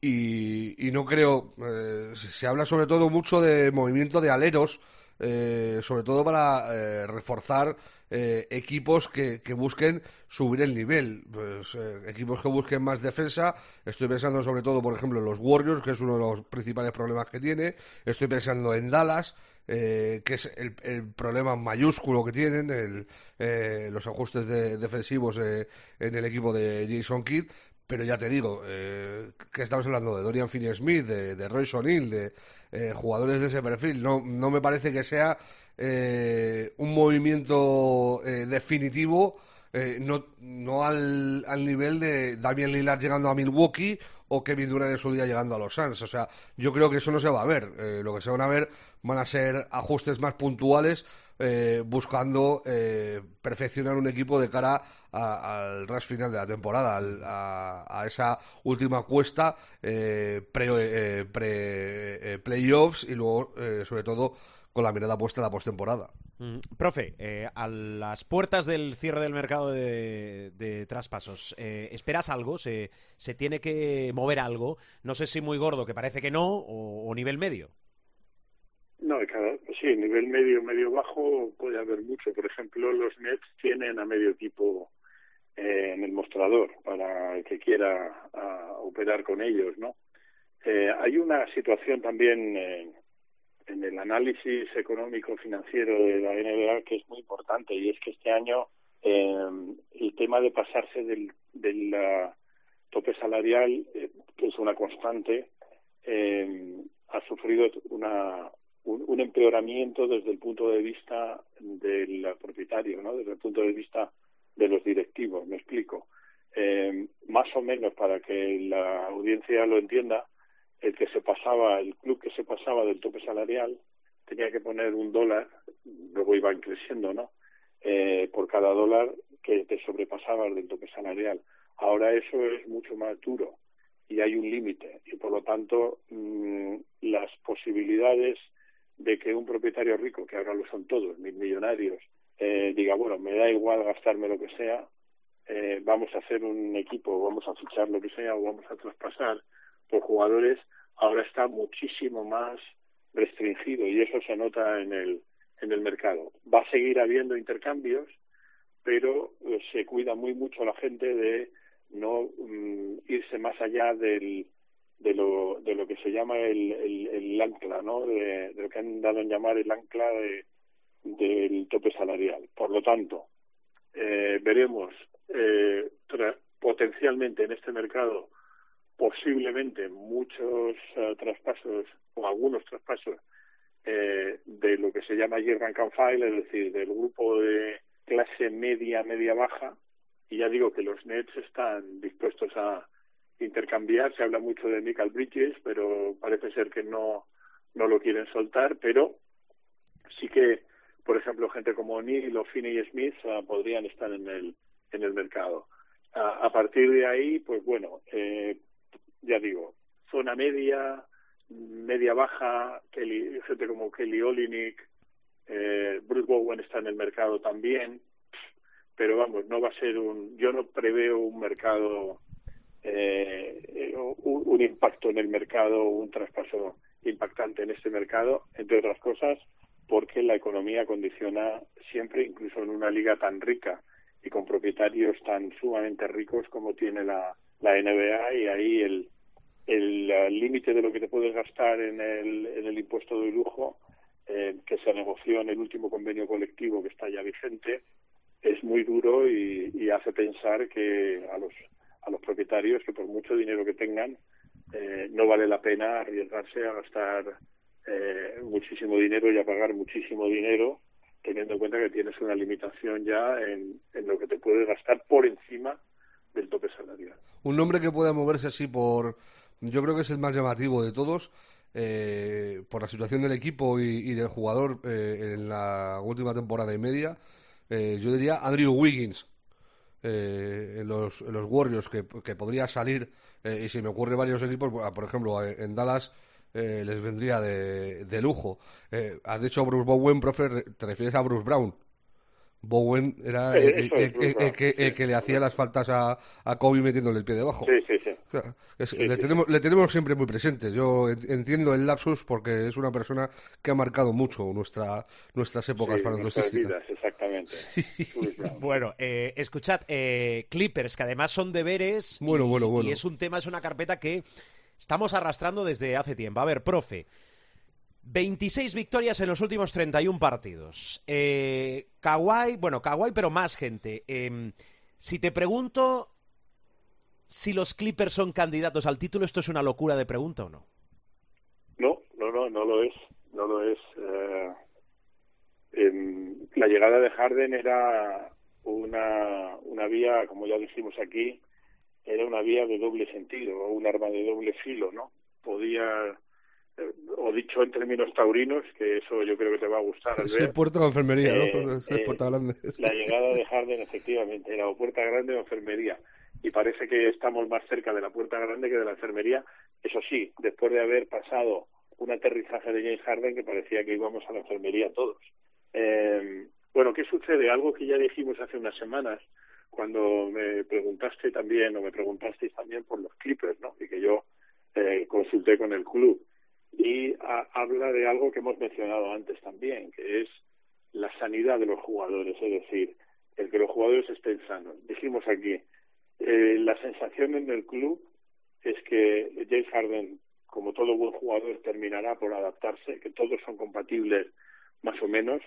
Y, y no creo, eh, se habla sobre todo mucho de movimiento de aleros, eh, sobre todo para eh, reforzar eh, equipos que, que, busquen subir el nivel, pues, eh, equipos que busquen más defensa. Estoy pensando sobre todo, por ejemplo, en los Warriors, que es uno de los principales problemas que tiene. Estoy pensando en Dallas, eh, que es el, problema mayúsculo que tienen, el, eh, los ajustes de, defensivos eh, en el equipo de Jason Kidd. Pero ya te digo, eh, que estamos hablando de Dorian Finney-Smith, de, de Royce O'Neill, de eh, jugadores de ese perfil. No, no me parece que sea eh, un movimiento eh, definitivo, eh, no, no al, al, nivel de Damian Lillard llegando a Milwaukee o Kevin Durant en su día llegando a los Suns. O sea, yo creo que eso no se va a ver. Eh, lo que se van a ver van a ser ajustes más puntuales eh, buscando eh, perfeccionar un equipo de cara al rush final de la temporada, al, a, esa última cuesta eh, pre, eh, eh, playoffs y luego, sobre todo, con la mirada puesta en la postemporada. Mm, profe, a las puertas del cierre del mercado de, traspasos, ¿esperas algo? ¿Se, ¿Se, tiene que mover algo? No sé si muy gordo, que parece que no, o nivel medio. No, sí, nivel medio, medio bajo puede haber mucho. Por ejemplo, los Nets tienen a medio equipo eh, en el mostrador para el que quiera a, operar con ellos, ¿no? Eh, hay una situación también eh, en el análisis económico financiero de la NBA que es muy importante y es que este año eh, el tema de pasarse del, del tope salarial, que es una constante, eh, ha sufrido una, un, empeoramiento desde el punto de vista del propietario, ¿no? Desde el punto de vista de los directivos, me explico. Eh, más o menos para que la audiencia lo entienda, el que se pasaba, el club que se pasaba del tope salarial tenía que poner un dólar, luego iban creciendo, ¿no? Eh, por cada dólar que te sobrepasabas del tope salarial. Ahora eso es mucho más duro y hay un límite y por lo tanto mm, las posibilidades de que un propietario rico, que ahora lo son todos, mil millonarios, eh, diga, bueno, me da igual gastarme lo que sea, eh, vamos a hacer un equipo, vamos a fichar lo que sea o vamos a traspasar por jugadores, ahora está muchísimo más restringido y eso se nota en el, en el mercado. Va a seguir habiendo intercambios, pero eh, se cuida muy mucho la gente de no mm, irse más allá del, de lo, de lo que se llama el, el, el ancla, ¿no? De, de, lo que han dado en llamar el ancla de, del tope salarial. Por lo tanto, eh, veremos eh, potencialmente en este mercado posiblemente muchos uh, traspasos o algunos traspasos eh, de lo que se llama year rank and file, es decir, del grupo de clase media, media baja, y ya digo que los Nets están dispuestos a intercambiar, se habla mucho de Michael Bridges, pero parece ser que no, no lo quieren soltar, pero sí que, por ejemplo, gente como Neil o Finney Smith uh, podrían estar en el, en el mercado. A partir de ahí, pues bueno, eh, ya digo, zona media, media baja, Kelly, gente como Kelly Olinik, eh, Bruce Bowen está en el mercado también, pero vamos, no va a ser un, yo no preveo un mercado, eh, un, impacto en el mercado, un traspaso impactante en este mercado, entre otras cosas, porque la economía condiciona siempre, incluso en una liga tan rica y con propietarios tan sumamente ricos como tiene la, NBA y ahí el límite de lo que te puedes gastar en el, en el impuesto de lujo eh, que se negoció en el último convenio colectivo que está ya vigente es muy duro y hace pensar que a los a los propietarios que por mucho dinero que tengan eh, no vale la pena arriesgarse a gastar eh, muchísimo dinero y a pagar muchísimo dinero teniendo en cuenta que tienes una limitación ya en, en lo que te puedes gastar por encima del tope salarial. Un nombre que pueda moverse así por yo creo que es el más llamativo de todos. Eh, por la situación del equipo y, y del jugador eh, en la última temporada y media, eh, yo diría Andrew Wiggins eh, los, los Warriors, que, que podría salir, eh, y si me ocurre varios equipos, por ejemplo, en Dallas eh, les vendría de, de lujo. Eh, has dicho Bruce Bowen, profe, te refieres a Bruce Brown. Bowen era el, el, el, el que, que, le hacía las faltas a, a Kobe metiéndole el pie debajo. Sí, sí, sí. O sea, es, Sí, le, sí. tenemos, le tenemos siempre muy presente. Yo en- entiendo el lapsus porque es una persona que ha marcado mucho nuestra, nuestras épocas Sí, nuestras vidas, exactamente. Bueno, eh, escuchad, eh, Clippers, que además son deberes. Bueno, y, bueno, bueno. Y es un tema, es una carpeta que estamos arrastrando desde hace tiempo. A ver, profe. 26 victorias en los últimos 31 partidos. Eh, Kawhi, bueno, Kawhi, pero más gente. Eh, si te pregunto si los Clippers son candidatos al título, ¿esto es una locura de pregunta o no? No, no, no, no lo es, no lo es. Eh, la llegada de Harden era una, una vía, como ya dijimos aquí, era una vía de doble sentido, o un arma de doble filo, ¿no? Podía, eh, o dicho en términos taurinos, que eso yo creo que te va a gustar al Es el puerto de enfermería, Eh, ¿no? Es el eh, puerta grande. la llegada de Harden efectivamente era o puerta grande o enfermería y parece que estamos más cerca de la puerta grande que de la enfermería. Eso sí después de haber pasado un aterrizaje de James Harden que parecía que íbamos a la enfermería todos. Eh, bueno qué sucede algo que ya dijimos hace unas semanas cuando me preguntaste también o me preguntasteis también por los Clippers no y que yo eh, consulté con el club. Y habla de algo que hemos mencionado antes también que es la sanidad de los jugadores, es decir, el que los jugadores estén sanos. Dijimos aquí, eh, la sensación en el club es que James Harden, como todo buen jugador, terminará por adaptarse, que todos son compatibles más o menos,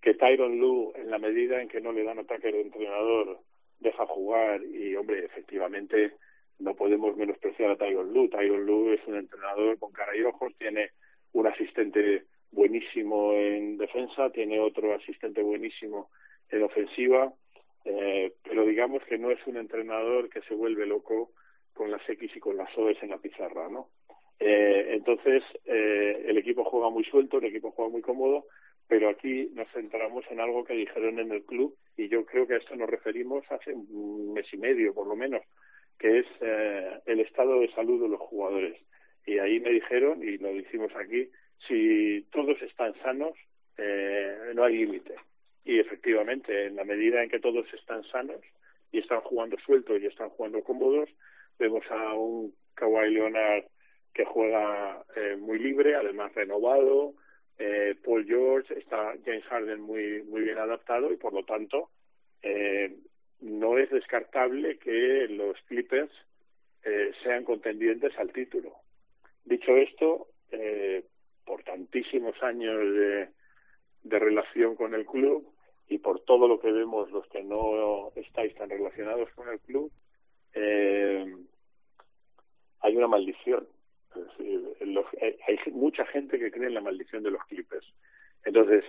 que Tyron Lue, en la medida en que no le dan ataque de entrenador, deja jugar y, hombre, efectivamente no podemos menospreciar a Tyron Lue. Tyron Lue es un entrenador con cara y ojos, tiene un asistente buenísimo en defensa, tiene otro asistente buenísimo en ofensiva, eh, pero digamos que no es un entrenador que se vuelve loco con las X y con las O's en la pizarra, ¿no? Eh, entonces, eh, el equipo juega muy suelto, el equipo juega muy cómodo, pero aquí nos centramos en algo que dijeron en el club y yo creo que a esto nos referimos hace un mes y medio, por lo menos, que es eh, el estado de salud de los jugadores. Y ahí me dijeron, y lo decimos aquí, si todos están sanos, eh, no hay límite. Y efectivamente, en la medida en que todos están sanos y están jugando sueltos y están jugando cómodos, vemos a un Kawhi Leonard que juega eh, muy libre, además renovado, eh, Paul George, está James Harden muy, muy bien adaptado y por lo tanto eh, no es descartable que los Clippers eh, sean contendientes al título. Dicho esto, eh, por tantísimos años de, de relación con el club y por todo lo que vemos los que no estáis tan relacionados con el club, eh, hay una maldición. Es decir, los, hay, hay mucha gente que cree en la maldición de los Clippers. Entonces,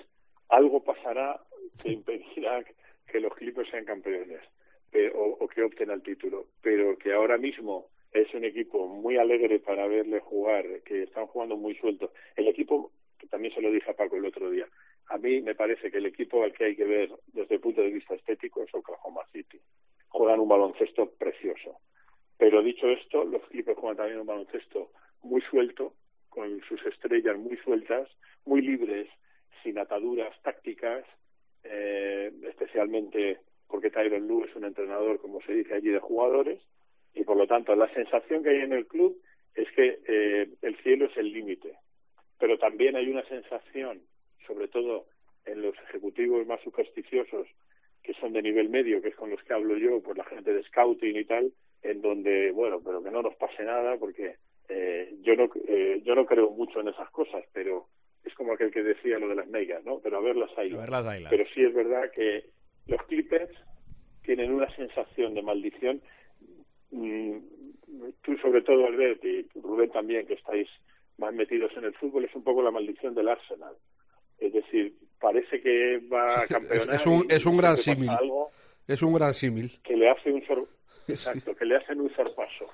algo pasará que impedirá que los Clippers sean campeones eh, o, o que opten al título, pero que ahora mismo es un equipo muy alegre para verle jugar, que están jugando muy sueltos. El equipo, que también se lo dije a Paco el otro día, a mí me parece que el equipo al que hay que ver desde el punto de vista estético es Oklahoma City. Juegan un baloncesto precioso. Pero dicho esto, los Clippers juegan también un baloncesto muy suelto, con sus estrellas muy sueltas, muy libres, sin ataduras tácticas, eh, especialmente porque Tyron Lue es un entrenador, como se dice allí, de jugadores, y por lo tanto la sensación que hay en el club es que eh, el cielo es el límite. Pero también hay una sensación, sobre todo en los ejecutivos más supersticiosos, que son de nivel medio, que es con los que hablo yo, pues la gente de scouting y tal, en donde, bueno, pero que no nos pase nada, porque eh, yo no eh, yo no creo mucho en esas cosas, pero es como aquel que decía lo de las megas, ¿no? Pero a ver las A ver las águilas. Pero sí es verdad que los Clippers tienen una sensación de maldición. Mm, tú sobre todo, Albert, y Rubén también, que estáis más metidos en el fútbol, es un poco la maldición del Arsenal. Es decir, parece que va a campeonar. es, un, es gran símil. Es un gran símil. que le hace un sor- exacto, que le hacen un sorpaso.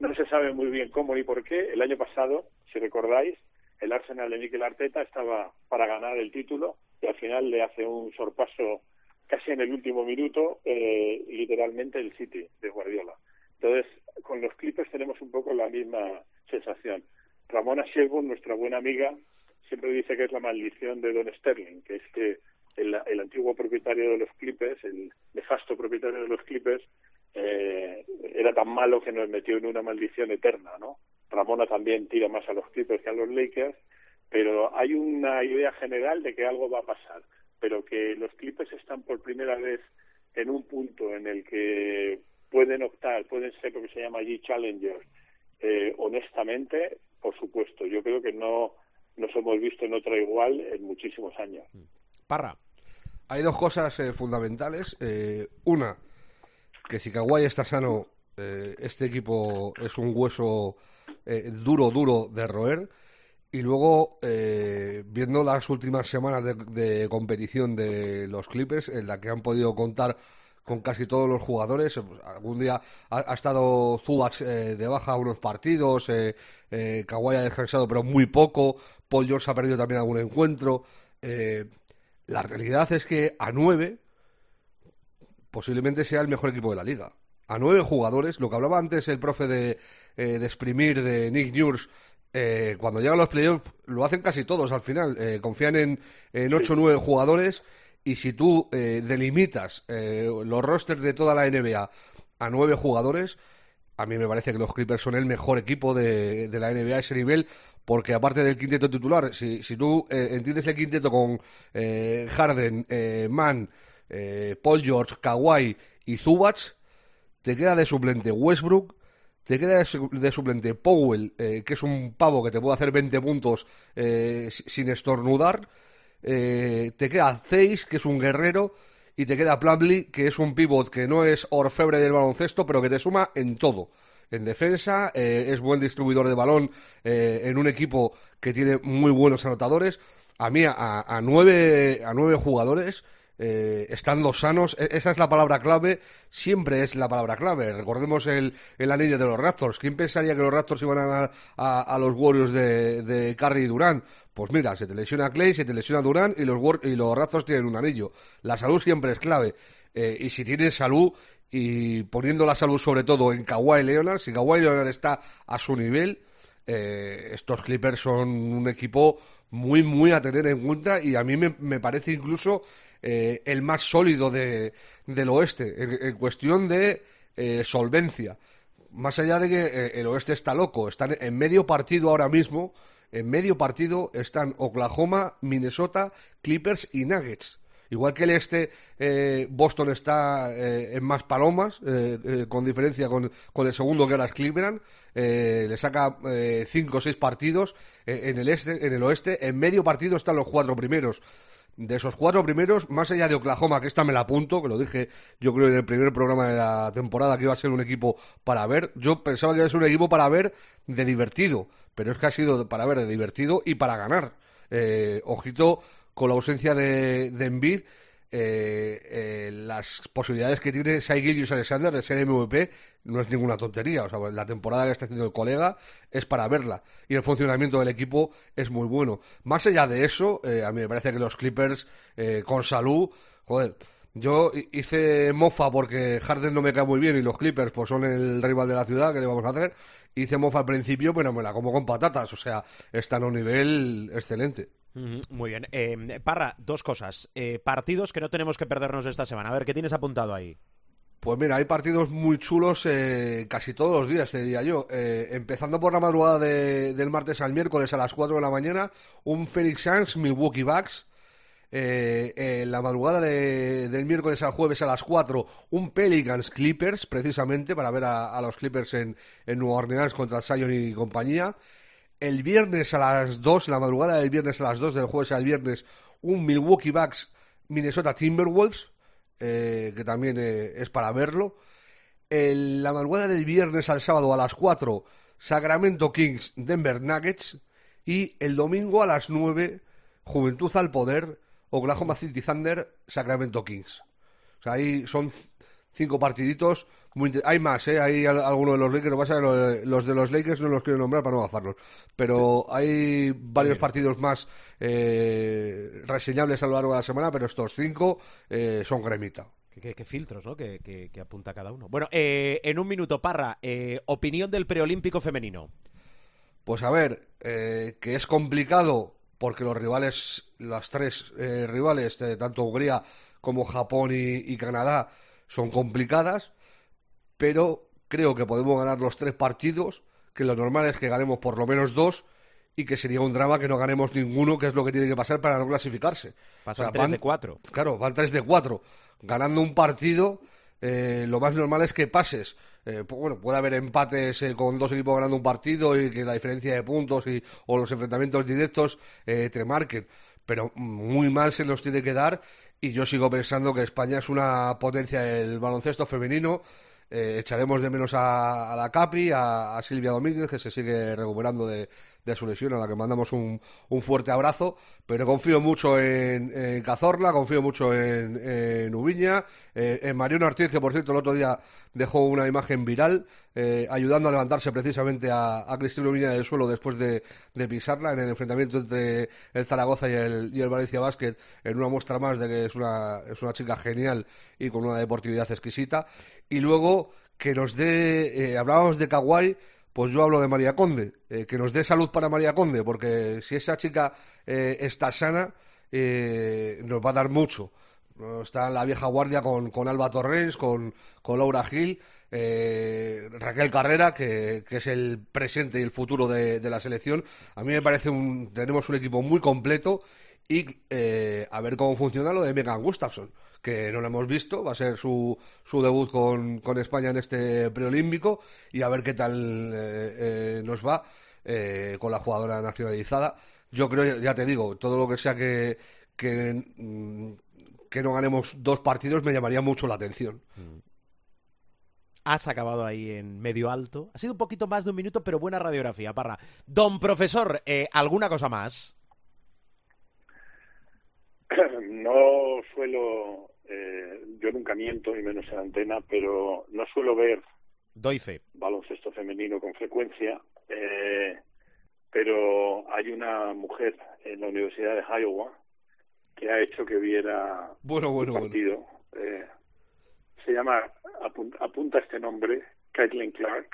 No se sabe muy bien cómo ni por qué. El año pasado, si recordáis, el Arsenal de Mikel Arteta estaba para ganar el título y al final le hace un sorpaso casi en el último minuto, eh, literalmente el City de Guardiola. Entonces, con los Clippers tenemos un poco la misma sensación. Ramona Shelburne, nuestra buena amiga, siempre dice que es la maldición de Don Sterling, que es que el, antiguo propietario de los Clippers, el nefasto propietario de los Clippers, eh, era tan malo que nos metió en una maldición eterna, ¿no? Ramona también tira más a los Clippers que a los Lakers, pero hay una idea general de que algo va a pasar, pero que los Clippers están por primera vez en un punto en el que pueden optar, pueden ser lo que se llama allí challengers, eh, honestamente, por supuesto, yo creo que no nos hemos visto en otra igual en muchísimos años. Parra. Hay dos cosas eh, fundamentales. Eh, una, que si Kawhi está sano, eh, este equipo es un hueso eh, duro, duro de roer. Y luego, eh, viendo las últimas semanas de, de competición de los Clippers, en la que han podido contar con casi todos los jugadores. algún día ha, estado Zubac eh, de baja unos partidos, eh, eh, Kawhi ha descansado pero muy poco, Paul George ha perdido también algún encuentro. Eh, la realidad es que a nueve posiblemente sea el mejor equipo de la liga. A nueve jugadores, lo que hablaba antes el profe de, eh, de exprimir de Nick eh, cuando llegan los playoffs lo hacen casi todos al final. Confían en, en ocho o nueve jugadores y si tú eh, delimitas eh, los rosters de toda la NBA a nueve jugadores, a mí me parece que los Clippers son el mejor equipo de, de la NBA a ese nivel, porque aparte del quinteto titular, si, si tú eh, entiendes el quinteto con eh, Harden, eh, Mann, Paul George, Kawhi y Zubac, te queda de suplente Westbrook, te queda de, su- de suplente Powell, eh, que es un pavo que te puede hacer 20 puntos eh, si- sin estornudar, eh, te queda Zeiss, que es un guerrero, y te queda Plumlee, que es un pivot que no es orfebre del baloncesto, pero que te suma en todo. En defensa, eh, es buen distribuidor de balón eh, en un equipo que tiene muy buenos anotadores. a mí a, a nueve, a nueve jugadores eh, estando sanos, e- esa es la palabra clave, siempre es la palabra clave. Recordemos el, anillo de los Raptors. ¿Quién pensaría que los Raptors iban a a, a los Warriors de, de Curry y Durant? Pues mira, se te lesiona Clay, se te lesiona Durant y los, y los Raptors tienen un anillo. La salud siempre es clave. Eh, y si tienes salud, y poniendo la salud sobre todo en Kawhi Leonard, si Kawhi Leonard está a su nivel, eh, estos Clippers son un equipo muy, muy a tener en cuenta y a mí me, me parece incluso eh, el más sólido de, del oeste en, cuestión de eh, solvencia. Más allá de que eh, el oeste está loco, están en medio partido ahora mismo, en medio partido están Oklahoma, Minnesota, Clippers y Nuggets. Igual que el este, eh, Boston está eh, en más palomas, eh, eh, con diferencia con, con el segundo que era Cleveland. Eh, le saca cinco o seis partidos en el este, en el oeste. En medio partido están los cuatro primeros. De esos cuatro primeros, más allá de Oklahoma, que esta me la apunto, que lo dije yo creo en el primer programa de la temporada que iba a ser un equipo para ver. Yo pensaba que iba a ser un equipo para ver de divertido, pero es que ha sido para ver de divertido y para ganar. Eh, ojito con la ausencia de, de eh, eh, las posibilidades que tiene Shai Gilgeous Alexander de ser MVP no es ninguna tontería. O sea, la temporada que está haciendo el colega es para verla. Y el funcionamiento del equipo es muy bueno. Más allá de eso, eh, a mí me parece que los Clippers, eh, con salud, joder. Yo hi- hice mofa porque Harden no me cae muy bien y los Clippers pues son el rival de la ciudad, ¿qué le vamos a hacer? Hice mofa al principio, pero me la como con patatas, o sea, están a un nivel excelente. Muy bien. Eh, Parra, dos cosas. Eh, partidos que no tenemos que perdernos esta semana. A ver, ¿qué tienes apuntado ahí? Pues mira, hay partidos muy chulos eh, casi todos los días, te diría yo. Eh, empezando por la madrugada de- del martes al miércoles a las 4 de la mañana, un Phoenix Suns Milwaukee Bucks. Eh, eh, la madrugada de- del miércoles al jueves a las 4, un Pelicans Clippers, precisamente, para ver a, los Clippers en, en Nueva Orleans contra Zion y compañía. El viernes a las 2, la madrugada del viernes a las 2, del jueves al viernes, un Milwaukee Bucks Minnesota Timberwolves, eh, que también eh, es para verlo. El- la madrugada del viernes al sábado a las 4, Sacramento Kings Denver Nuggets. Y el domingo a las 9, Juventud al Poder, Oklahoma City Thunder, Sacramento Kings. O sea, ahí son cinco partiditos. Muy hay más, ¿eh? Hay al- algunos de los Lakers. Lo pasa que los de los Lakers no los quiero nombrar para no gafarlos. Pero hay varios partidos más eh, reseñables a lo largo de la semana, pero estos cinco eh, son cremita. ¿Qué, filtros, ¿no? Que, que- que apunta cada uno. Bueno, eh, en un minuto, Parra, eh, opinión del preolímpico femenino. Pues a ver, eh, que es complicado porque los rivales, las tres eh, rivales, tanto Hungría como Japón y, y Canadá, son complicadas, pero creo que podemos ganar los tres partidos, que lo normal es que ganemos por lo menos dos y que sería un drama que no ganemos ninguno, que es lo que tiene que pasar para no clasificarse. Pasan O sea, tres van- de cuatro. Claro, van 3 de 4. Ganando un partido, eh, lo más normal es que pases. Eh, pues bueno, puede haber empates eh, con dos equipos ganando un partido y que la diferencia de puntos y, o los enfrentamientos directos eh, te marquen. Pero muy mal se nos tiene que dar y yo sigo pensando que España es una potencia del baloncesto femenino. Eh, echaremos de menos a, a la Capi, a, a Silvia Domínguez, que se sigue recuperando de, de su lesión, a la que mandamos un, un fuerte abrazo, pero confío mucho en, en Cazorla, confío mucho en, en Ubiña, eh, en Mariano Ortiz, que por cierto el otro día dejó una imagen viral, eh, ayudando a levantarse precisamente a, a Cristina Ubiña del suelo después de, de pisarla en el enfrentamiento entre el Zaragoza y el, y el Valencia Basket, en una muestra más de que es una, es una chica genial y con una deportividad exquisita. Y luego que nos dé, eh, hablábamos de Kawhi, pues yo hablo de María Conde, eh, que nos dé salud para María Conde, porque si esa chica eh, está sana, eh, nos va a dar mucho. Está la vieja guardia con, con Alba Torrens, con, con Laura Gil, eh, Raquel Carrera, que, que es el presente y el futuro de, de la selección. A mí me parece un, tenemos un equipo muy completo y eh, a ver cómo funciona lo de Megan Gustafsson, que no lo hemos visto, va a ser su, su debut con, con España en este preolímpico y a ver qué tal eh, eh, nos va con la jugadora nacionalizada. Yo creo, ya te digo, todo lo que sea que, que, mm, que no ganemos dos partidos me llamaría mucho la atención. Has acabado ahí en medio alto. Ha sido un poquito más de un minuto, pero buena radiografía, Parra. Don profesor, ¿alguna cosa más? no suelo, eh, yo nunca miento, y menos en antena, pero no suelo ver Doy fe. baloncesto femenino con frecuencia, eh, pero hay una mujer en la Universidad de Iowa que ha hecho que viera Bueno, bueno, bueno. partido. Eh, se llama, apun- apunta este nombre, Caitlin Clark.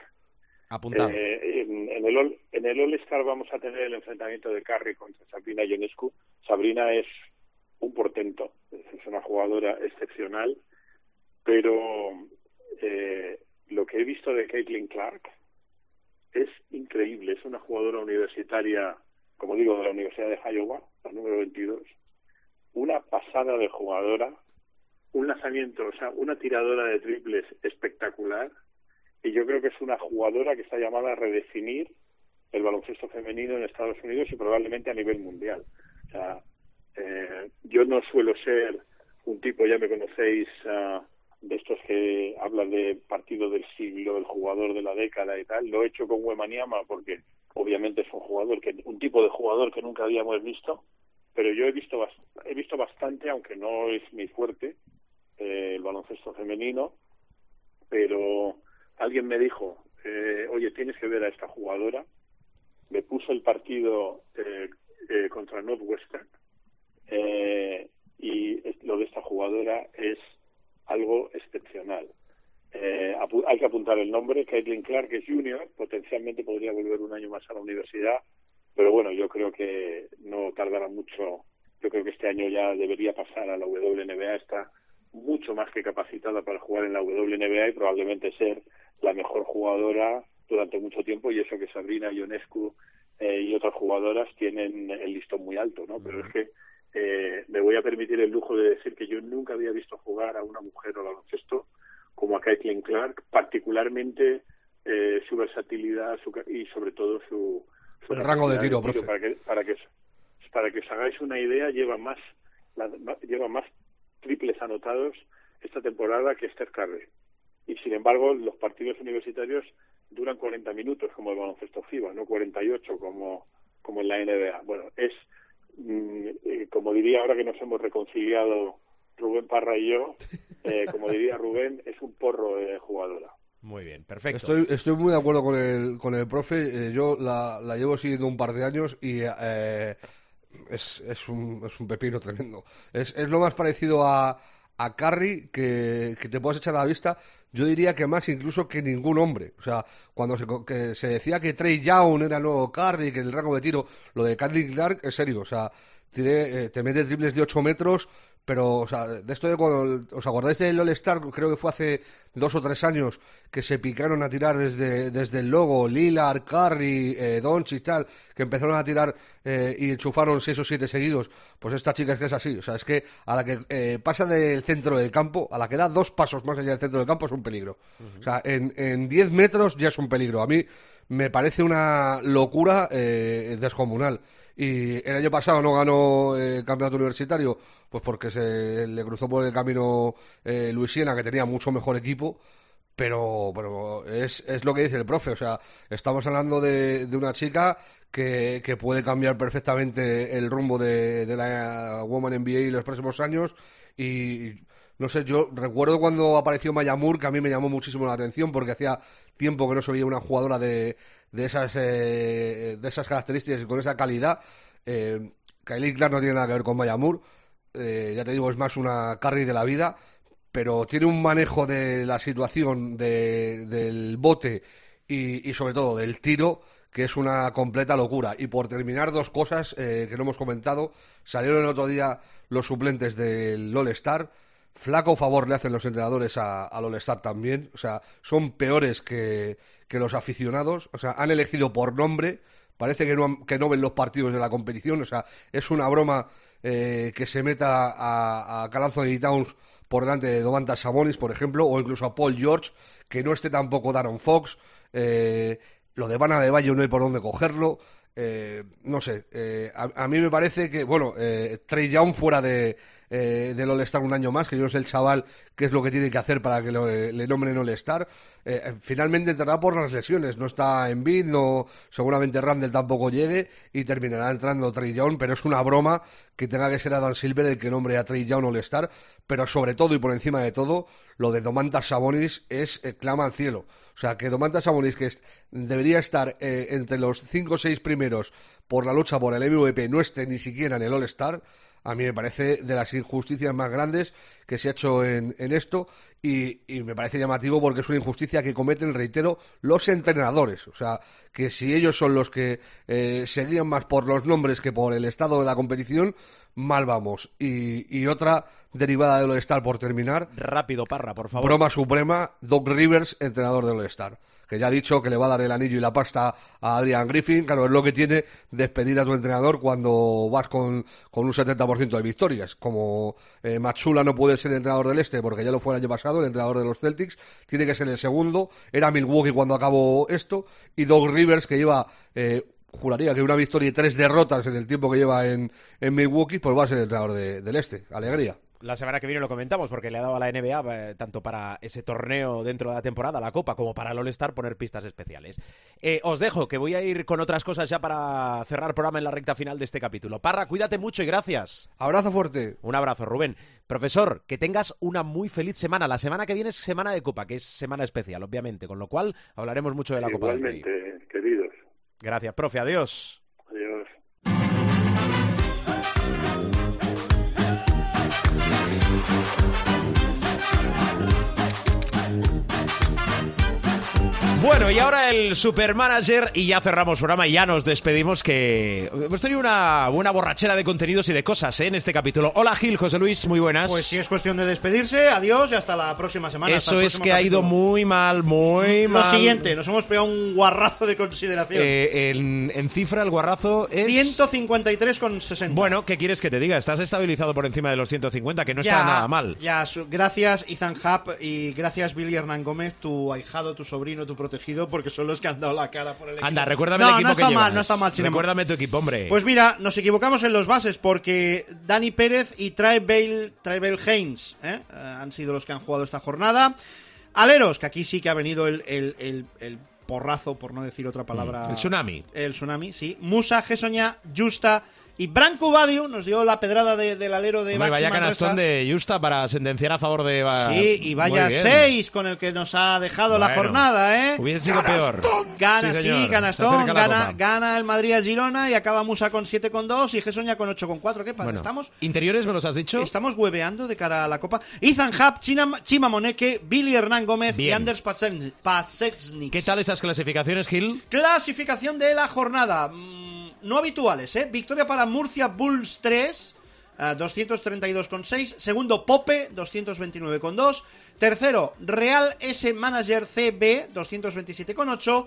Apuntado. Eh, en, en el All, en el All Star vamos a tener el enfrentamiento de Carrie contra Sabrina Ionescu. Sabrina es un portento, es una jugadora excepcional, pero eh, lo que he visto de Caitlin Clark es increíble. Es una jugadora universitaria, como digo, de la Universidad de Iowa, la número 22. Una pasada de jugadora, un lanzamiento, o sea, una tiradora de triples espectacular y yo creo que es una jugadora que está llamada a redefinir el baloncesto femenino en Estados Unidos y probablemente a nivel mundial. O sea, eh, yo no suelo ser un tipo, ya me conocéis, ah, de estos que hablan de partido del siglo, el jugador de la década y tal. Lo he hecho con Wemaniama porque obviamente es un jugador que un tipo de jugador que nunca habíamos visto, pero yo he visto he visto bastante, aunque no es mi fuerte, eh, el baloncesto femenino, pero alguien me dijo, eh, oye, tienes que ver a esta jugadora. Me puso el partido eh, eh, contra Northwestern eh, y lo de esta jugadora es algo excepcional. Eh, hay que apuntar el nombre, Caitlin Clark es junior, potencialmente podría volver un año más a la universidad, pero bueno, yo creo que no tardará mucho. Yo creo que este año ya debería pasar a la WNBA, está mucho más que capacitada para jugar en la WNBA y probablemente ser la mejor jugadora durante mucho tiempo y eso que Sabrina Ionescu eh, y otras jugadoras tienen el listón muy alto, ¿no? Pero es que eh, me voy a permitir el lujo de decir que yo nunca había visto jugar a una mujer al baloncesto como a Caitlin Clark, particularmente eh, su versatilidad su y sobre todo su, su El rango de tiro, profe. para que para que para que os hagáis una idea lleva más la- lleva más triples anotados esta temporada que Esther Curry y sin embargo los partidos universitarios duran 40 minutos como el baloncesto FIBA, no 48 como como en la NBA. Bueno, es como diría ahora que nos hemos reconciliado Rubén Parra y yo, eh, como diría Rubén, es un porro de jugadora. Muy bien, perfecto. Estoy, estoy muy de acuerdo con el, con el profe. Eh, yo la, la llevo siguiendo un par de años y eh, es, es, un, es un pepino tremendo. Es, es lo más parecido a, a Carrie que, que te puedes echar a la vista. Yo diría que más incluso que ningún hombre. O sea, cuando se, que se decía que Trey Young era el nuevo Carrie, que el rango de tiro, lo de Caitlin Clark, es serio. O sea, tiene, eh, te mete triples de 8 metros. Pero, o sea, de esto de cuando, ¿os acordáis del All-Star? Creo que fue hace dos o tres años que se picaron a tirar desde, desde el logo, Lillard, Curry, eh, Doncic y tal, que empezaron a tirar eh, y enchufaron seis o siete seguidos. Pues esta chica es que es así, o sea, es que a la que eh, pasa del centro del campo, a la que da dos pasos más allá del centro del campo es un peligro. O sea, en, en 10 metros ya es un peligro. A mí me parece una locura eh, descomunal. Y el año pasado no ganó eh, el campeonato universitario, pues porque se le cruzó por el camino eh, Luisiana, que tenía mucho mejor equipo. Pero, pero es, es lo que dice el profe, o sea, estamos hablando de, de una chica que, que puede cambiar perfectamente el rumbo de, de la Woman NBA en los próximos años y no sé, yo recuerdo cuando apareció Maya Moore, que a mí me llamó muchísimo la atención porque hacía tiempo que no se veía una jugadora de, de, esas, eh, de esas características y con esa calidad. Eh, Kylie Clark no tiene nada que ver con Maya Moore, eh, ya te digo, es más una carry de la vida, pero tiene un manejo de la situación de- del bote y, sobre todo del tiro que es una completa locura. Y por terminar, dos cosas eh, que no hemos comentado. Salieron el otro día los suplentes del All-Star. Flaco favor le hacen los entrenadores a- al All-Star también. O sea, son peores que, que los aficionados. O sea, han elegido por nombre. Parece que no, que no ven los partidos de la competición. O sea, es una broma eh, que se meta a, a Calanzo de Towns por delante de Domantas Sabonis, por ejemplo, o incluso a Paul George, que no esté tampoco Darren Fox. Eh, lo de Bana de Bayo no hay por dónde cogerlo. Eh, no sé, eh, a, a mí me parece que, bueno, eh, Trey Young fuera de, eh, del All-Star un año más, que yo no sé el chaval qué es lo que tiene que hacer para que lo- le nombren All-Star. Eh, finalmente entrará por las lesiones, no está en bid, no, seguramente Randall tampoco llegue y terminará entrando Trey Young, pero es una broma que tenga que ser Adam Silver el que nombre a Trey Young All-Star, pero sobre todo y por encima de todo, lo de Domantas Sabonis es eh, clama al cielo. O sea, que Domantas Sabonis, que es- debería estar eh, entre los 5 o 6 primeros por la lucha por el MVP, no esté ni siquiera en el All-Star, a mí me parece de las injusticias más grandes que se ha hecho en, en esto y, y me parece llamativo porque es una injusticia que cometen, reitero, los entrenadores. O sea, que si ellos son los que eh, se guían más por los nombres que por el estado de la competición, mal vamos. Y, y otra derivada del All-Star por terminar, Rápido, Parra, por favor. Broma suprema, Doc Rivers, entrenador del All-Star. Que ya ha dicho que le va a dar el anillo y la pasta a Adrian Griffin. Claro, es lo que tiene despedir a tu entrenador cuando vas con, con un 70% de victorias. Como eh, Matsula no puede ser entrenador del Este porque ya lo fue el año pasado, el entrenador de los Celtics, tiene que ser el segundo. Era Milwaukee cuando acabó esto. Y Doc Rivers, que lleva... Eh, Juraría que una victoria y tres derrotas en el tiempo que lleva en, en Milwaukee, pues va a ser el entrenador de- del Este. Alegría. La semana que viene lo comentamos porque le ha dado a la NBA, eh, tanto para ese torneo dentro de la temporada, la Copa, como para el All-Star, poner pistas especiales. Eh, os dejo, que voy a ir con otras cosas ya para cerrar programa en la recta final de este capítulo. Parra, cuídate mucho y gracias. Abrazo fuerte. Un abrazo, Rubén. Profesor, que tengas una muy feliz semana. La semana que viene es semana de Copa, que es semana especial, obviamente, con lo cual hablaremos mucho de la Copa del Rey. Igualmente, queridos. Gracias, profe. Adiós. Bueno, y ahora el supermanager y ya cerramos programa y ya nos despedimos que hemos tenido una buena borrachera de contenidos y de cosas ¿eh? en este capítulo. Hola Gil, José Luis, muy buenas. Pues si es cuestión de despedirse, adiós y hasta la próxima semana. Eso el es que ha ido muy mal, muy Lo mal. siguiente, nos hemos pegado un guarrazo de consideración. Eh, en, en cifra el guarrazo es... 153,60. Bueno, ¿qué quieres que te diga? Estás estabilizado por encima de los 150, que no está nada mal. Ya, gracias Ethan Hub y gracias Billy Hernán Gómez, tu ahijado, tu sobrino, tu protegido, porque son los que han dado la cara por el equipo. Anda, recuérdame no, el equipo no que está mal, llevas. no está mal, embargo. Recuérdame tu equipo, hombre. Pues mira, nos equivocamos en los bases porque Dani Pérez y Traibel, Traibel Haynes ¿eh? Eh, han sido los que han jugado esta jornada. Aleros, que aquí sí que ha venido el, el- el- el porrazo, por no decir otra palabra. Mm, el tsunami. El tsunami, sí. Musa, Gesoña, Justa y Branco Badio nos dio la pedrada de- del alero de Hombre, Baxi vaya canastón Manresa. de Justa para sentenciar a favor de... Sí, y vaya seis con el que nos ha dejado la jornada, ¿eh? Hubiese sido peor. Gana, Sí, sí, la gana, gana el Madrid a Girona y acaba Musa con 7 con 2 y Gesoña con 8 con 4. ¿Qué pasa? Bueno, Estamos ¿Interiores me los has dicho? Estamos hueveando de cara a la Copa. Ethan Hub, China- Chima Moneke, Billy Hernán Gómez y. Anders. Pasechnik. ¿Qué tal esas clasificaciones, Gil? Clasificación de la jornada. Mm, no habituales, ¿eh? Victoria para Murcia Bulls 3. ah, 232,6. Segundo, Pope, 229,2. Tercero, Real S Manager CB, 227,8.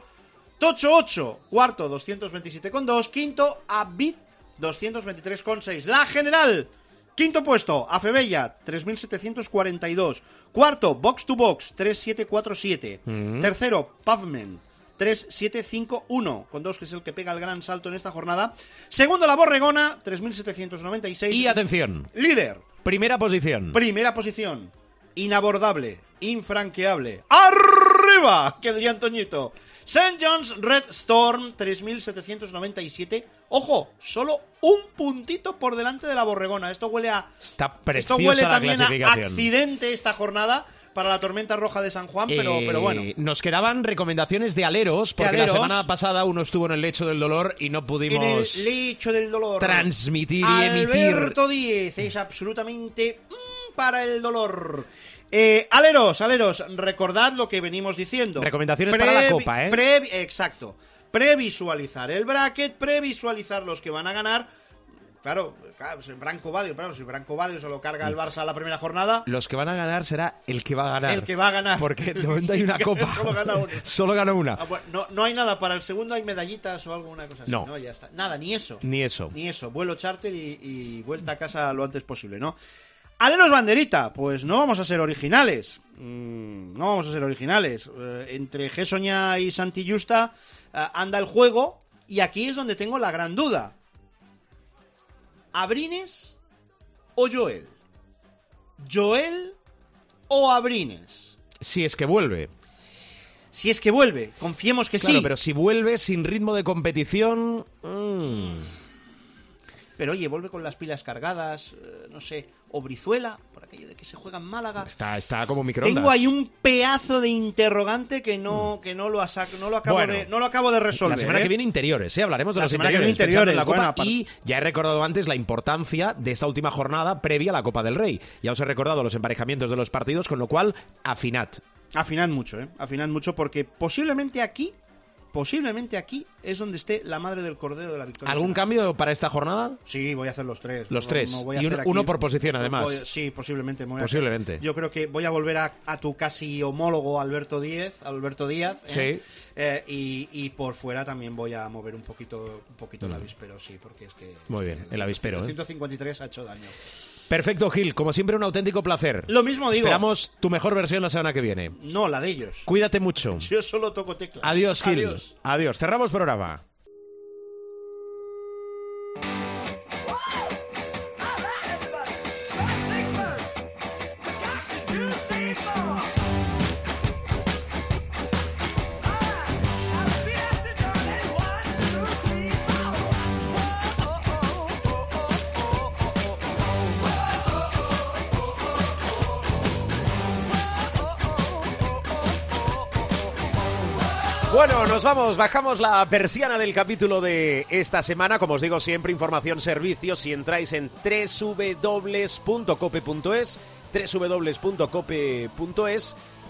Tocho 8, cuarto, 227,2. Quinto, Abit, 223,6. La general, quinto puesto, Afebella, 3.742. Cuarto, Box to Box, 3747. Tercero, Pavement, 3751, con dos que es el que pega el gran salto en esta jornada. Segundo, La Borregona, 3796. Y atención, Líder, primera posición. primera posición, inabordable, infranqueable. ¡Arriba! Que diría Antoñito. St. John's Red Storm, 3797. Ojo, solo un puntito por delante de la Borregona. Esto huele a. Está Esto preciosa huele la también a accidente esta jornada para la tormenta roja de San Juan, pero, Eh, pero bueno. Nos quedaban recomendaciones de aleros, porque aleros. la semana pasada uno estuvo en el lecho del dolor y no En pudimos el lecho del dolor. transmitir y emitir. Alberto 10 es absolutamente mm, para el dolor. Eh, aleros, aleros, recordad lo que venimos diciendo. Recomendaciones para la Copa, ¿eh? exacto. Previsualizar el bracket, previsualizar los que van a ganar. Claro, claro, si Branco Badio, claro, si Branco Badio se lo carga el Barça la primera jornada, Los que van a ganar será el que va a ganar. el que va a ganar. Porque de momento hay una copa. Solo gana uno. Solo gana una. Ah, bueno, no, no hay nada para el segundo, hay medallitas o alguna cosa así. No. No, ya está. Nada, ni eso. Ni eso. Ni eso, vuelo charter y, y vuelta a casa lo antes posible, ¿no? Aleros Banderita, pues no vamos a ser originales. Mm, no vamos a ser originales. Eh, entre Gesoña y Santi Justa eh, anda el juego y aquí es donde tengo la gran duda. ¿Abrines o Joel? ¿Joel o Abrines? Si es que vuelve. Si es que vuelve, confiemos que Claro, sí. pero si vuelve sin ritmo de competición... mm, Pero oye, vuelve con las pilas cargadas, eh, no sé, o Brizuela, por aquello de que se juega en Málaga. está, está como microondas. Tengo ahí un pedazo de interrogante que no, que no lo, asac- no lo acabo Bueno, de, no lo acabo de resolver. La semana ¿eh? que viene interiores, ¿eh? hablaremos de La los semana que interiores, viene en la interiores, Copa y ya he recordado antes la importancia de esta última jornada previa a la Copa del Rey. Ya os he recordado los emparejamientos de los partidos, con lo cual afinad. Afinad mucho, ¿eh? Afinad mucho porque posiblemente aquí, posiblemente aquí es donde esté la madre del cordero de la victoria. ¿Algún final. cambio para esta jornada? Sí, voy a hacer los tres. Los No- tres. no voy a Y hacer un- aquí- uno por posición, además. Voy- sí, posiblemente. me voy a hacer- Posiblemente. Yo creo que voy a volver a, a tu casi homólogo Alberto Díaz, Alberto Díaz. ¿eh? Sí. Eh, y, y por fuera también voy a mover un poquito, un poquito el avispero, sí, porque es que. Mm. Muy es bien, que el avispero, El ¿eh? 153 ha hecho daño. Perfecto, Gil. Como siempre, un auténtico placer. Lo mismo digo. Esperamos tu mejor versión la semana que viene. No, la de ellos. Cuídate mucho. Yo solo toco teclas. Adiós, Gil. Adiós. Adiós. Cerramos programa. Bueno, nos vamos, bajamos la persiana del capítulo de esta semana. Como os digo siempre, información, servicios. Si entráis en www.cope.es, www.cope.es,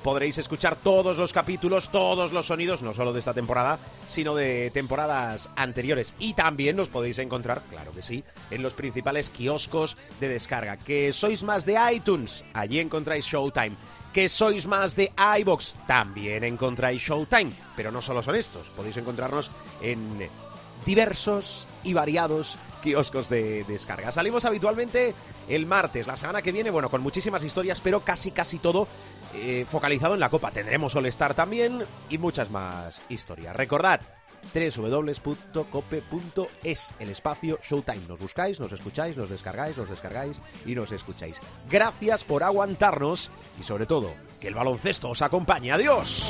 podréis escuchar todos los capítulos, todos los sonidos, no solo de esta temporada, sino de temporadas anteriores. Y también los podéis encontrar, claro que sí, en los principales kioscos de descarga. Que sois más de iTunes, allí encontráis Showtime que sois más de iBox, también encontráis Showtime, pero no solo son estos, podéis encontrarnos en diversos y variados kioscos de descarga. Salimos habitualmente el martes, la semana que viene, bueno, con muchísimas historias, pero casi casi todo eh, focalizado en la Copa. Tendremos All Star también y muchas más historias. Recordad www.cope.es, el espacio Showtime. Nos buscáis, nos escucháis, nos descargáis, nos descargáis y nos escucháis. Gracias por aguantarnos y sobre todo, que el baloncesto os acompañe. Adiós.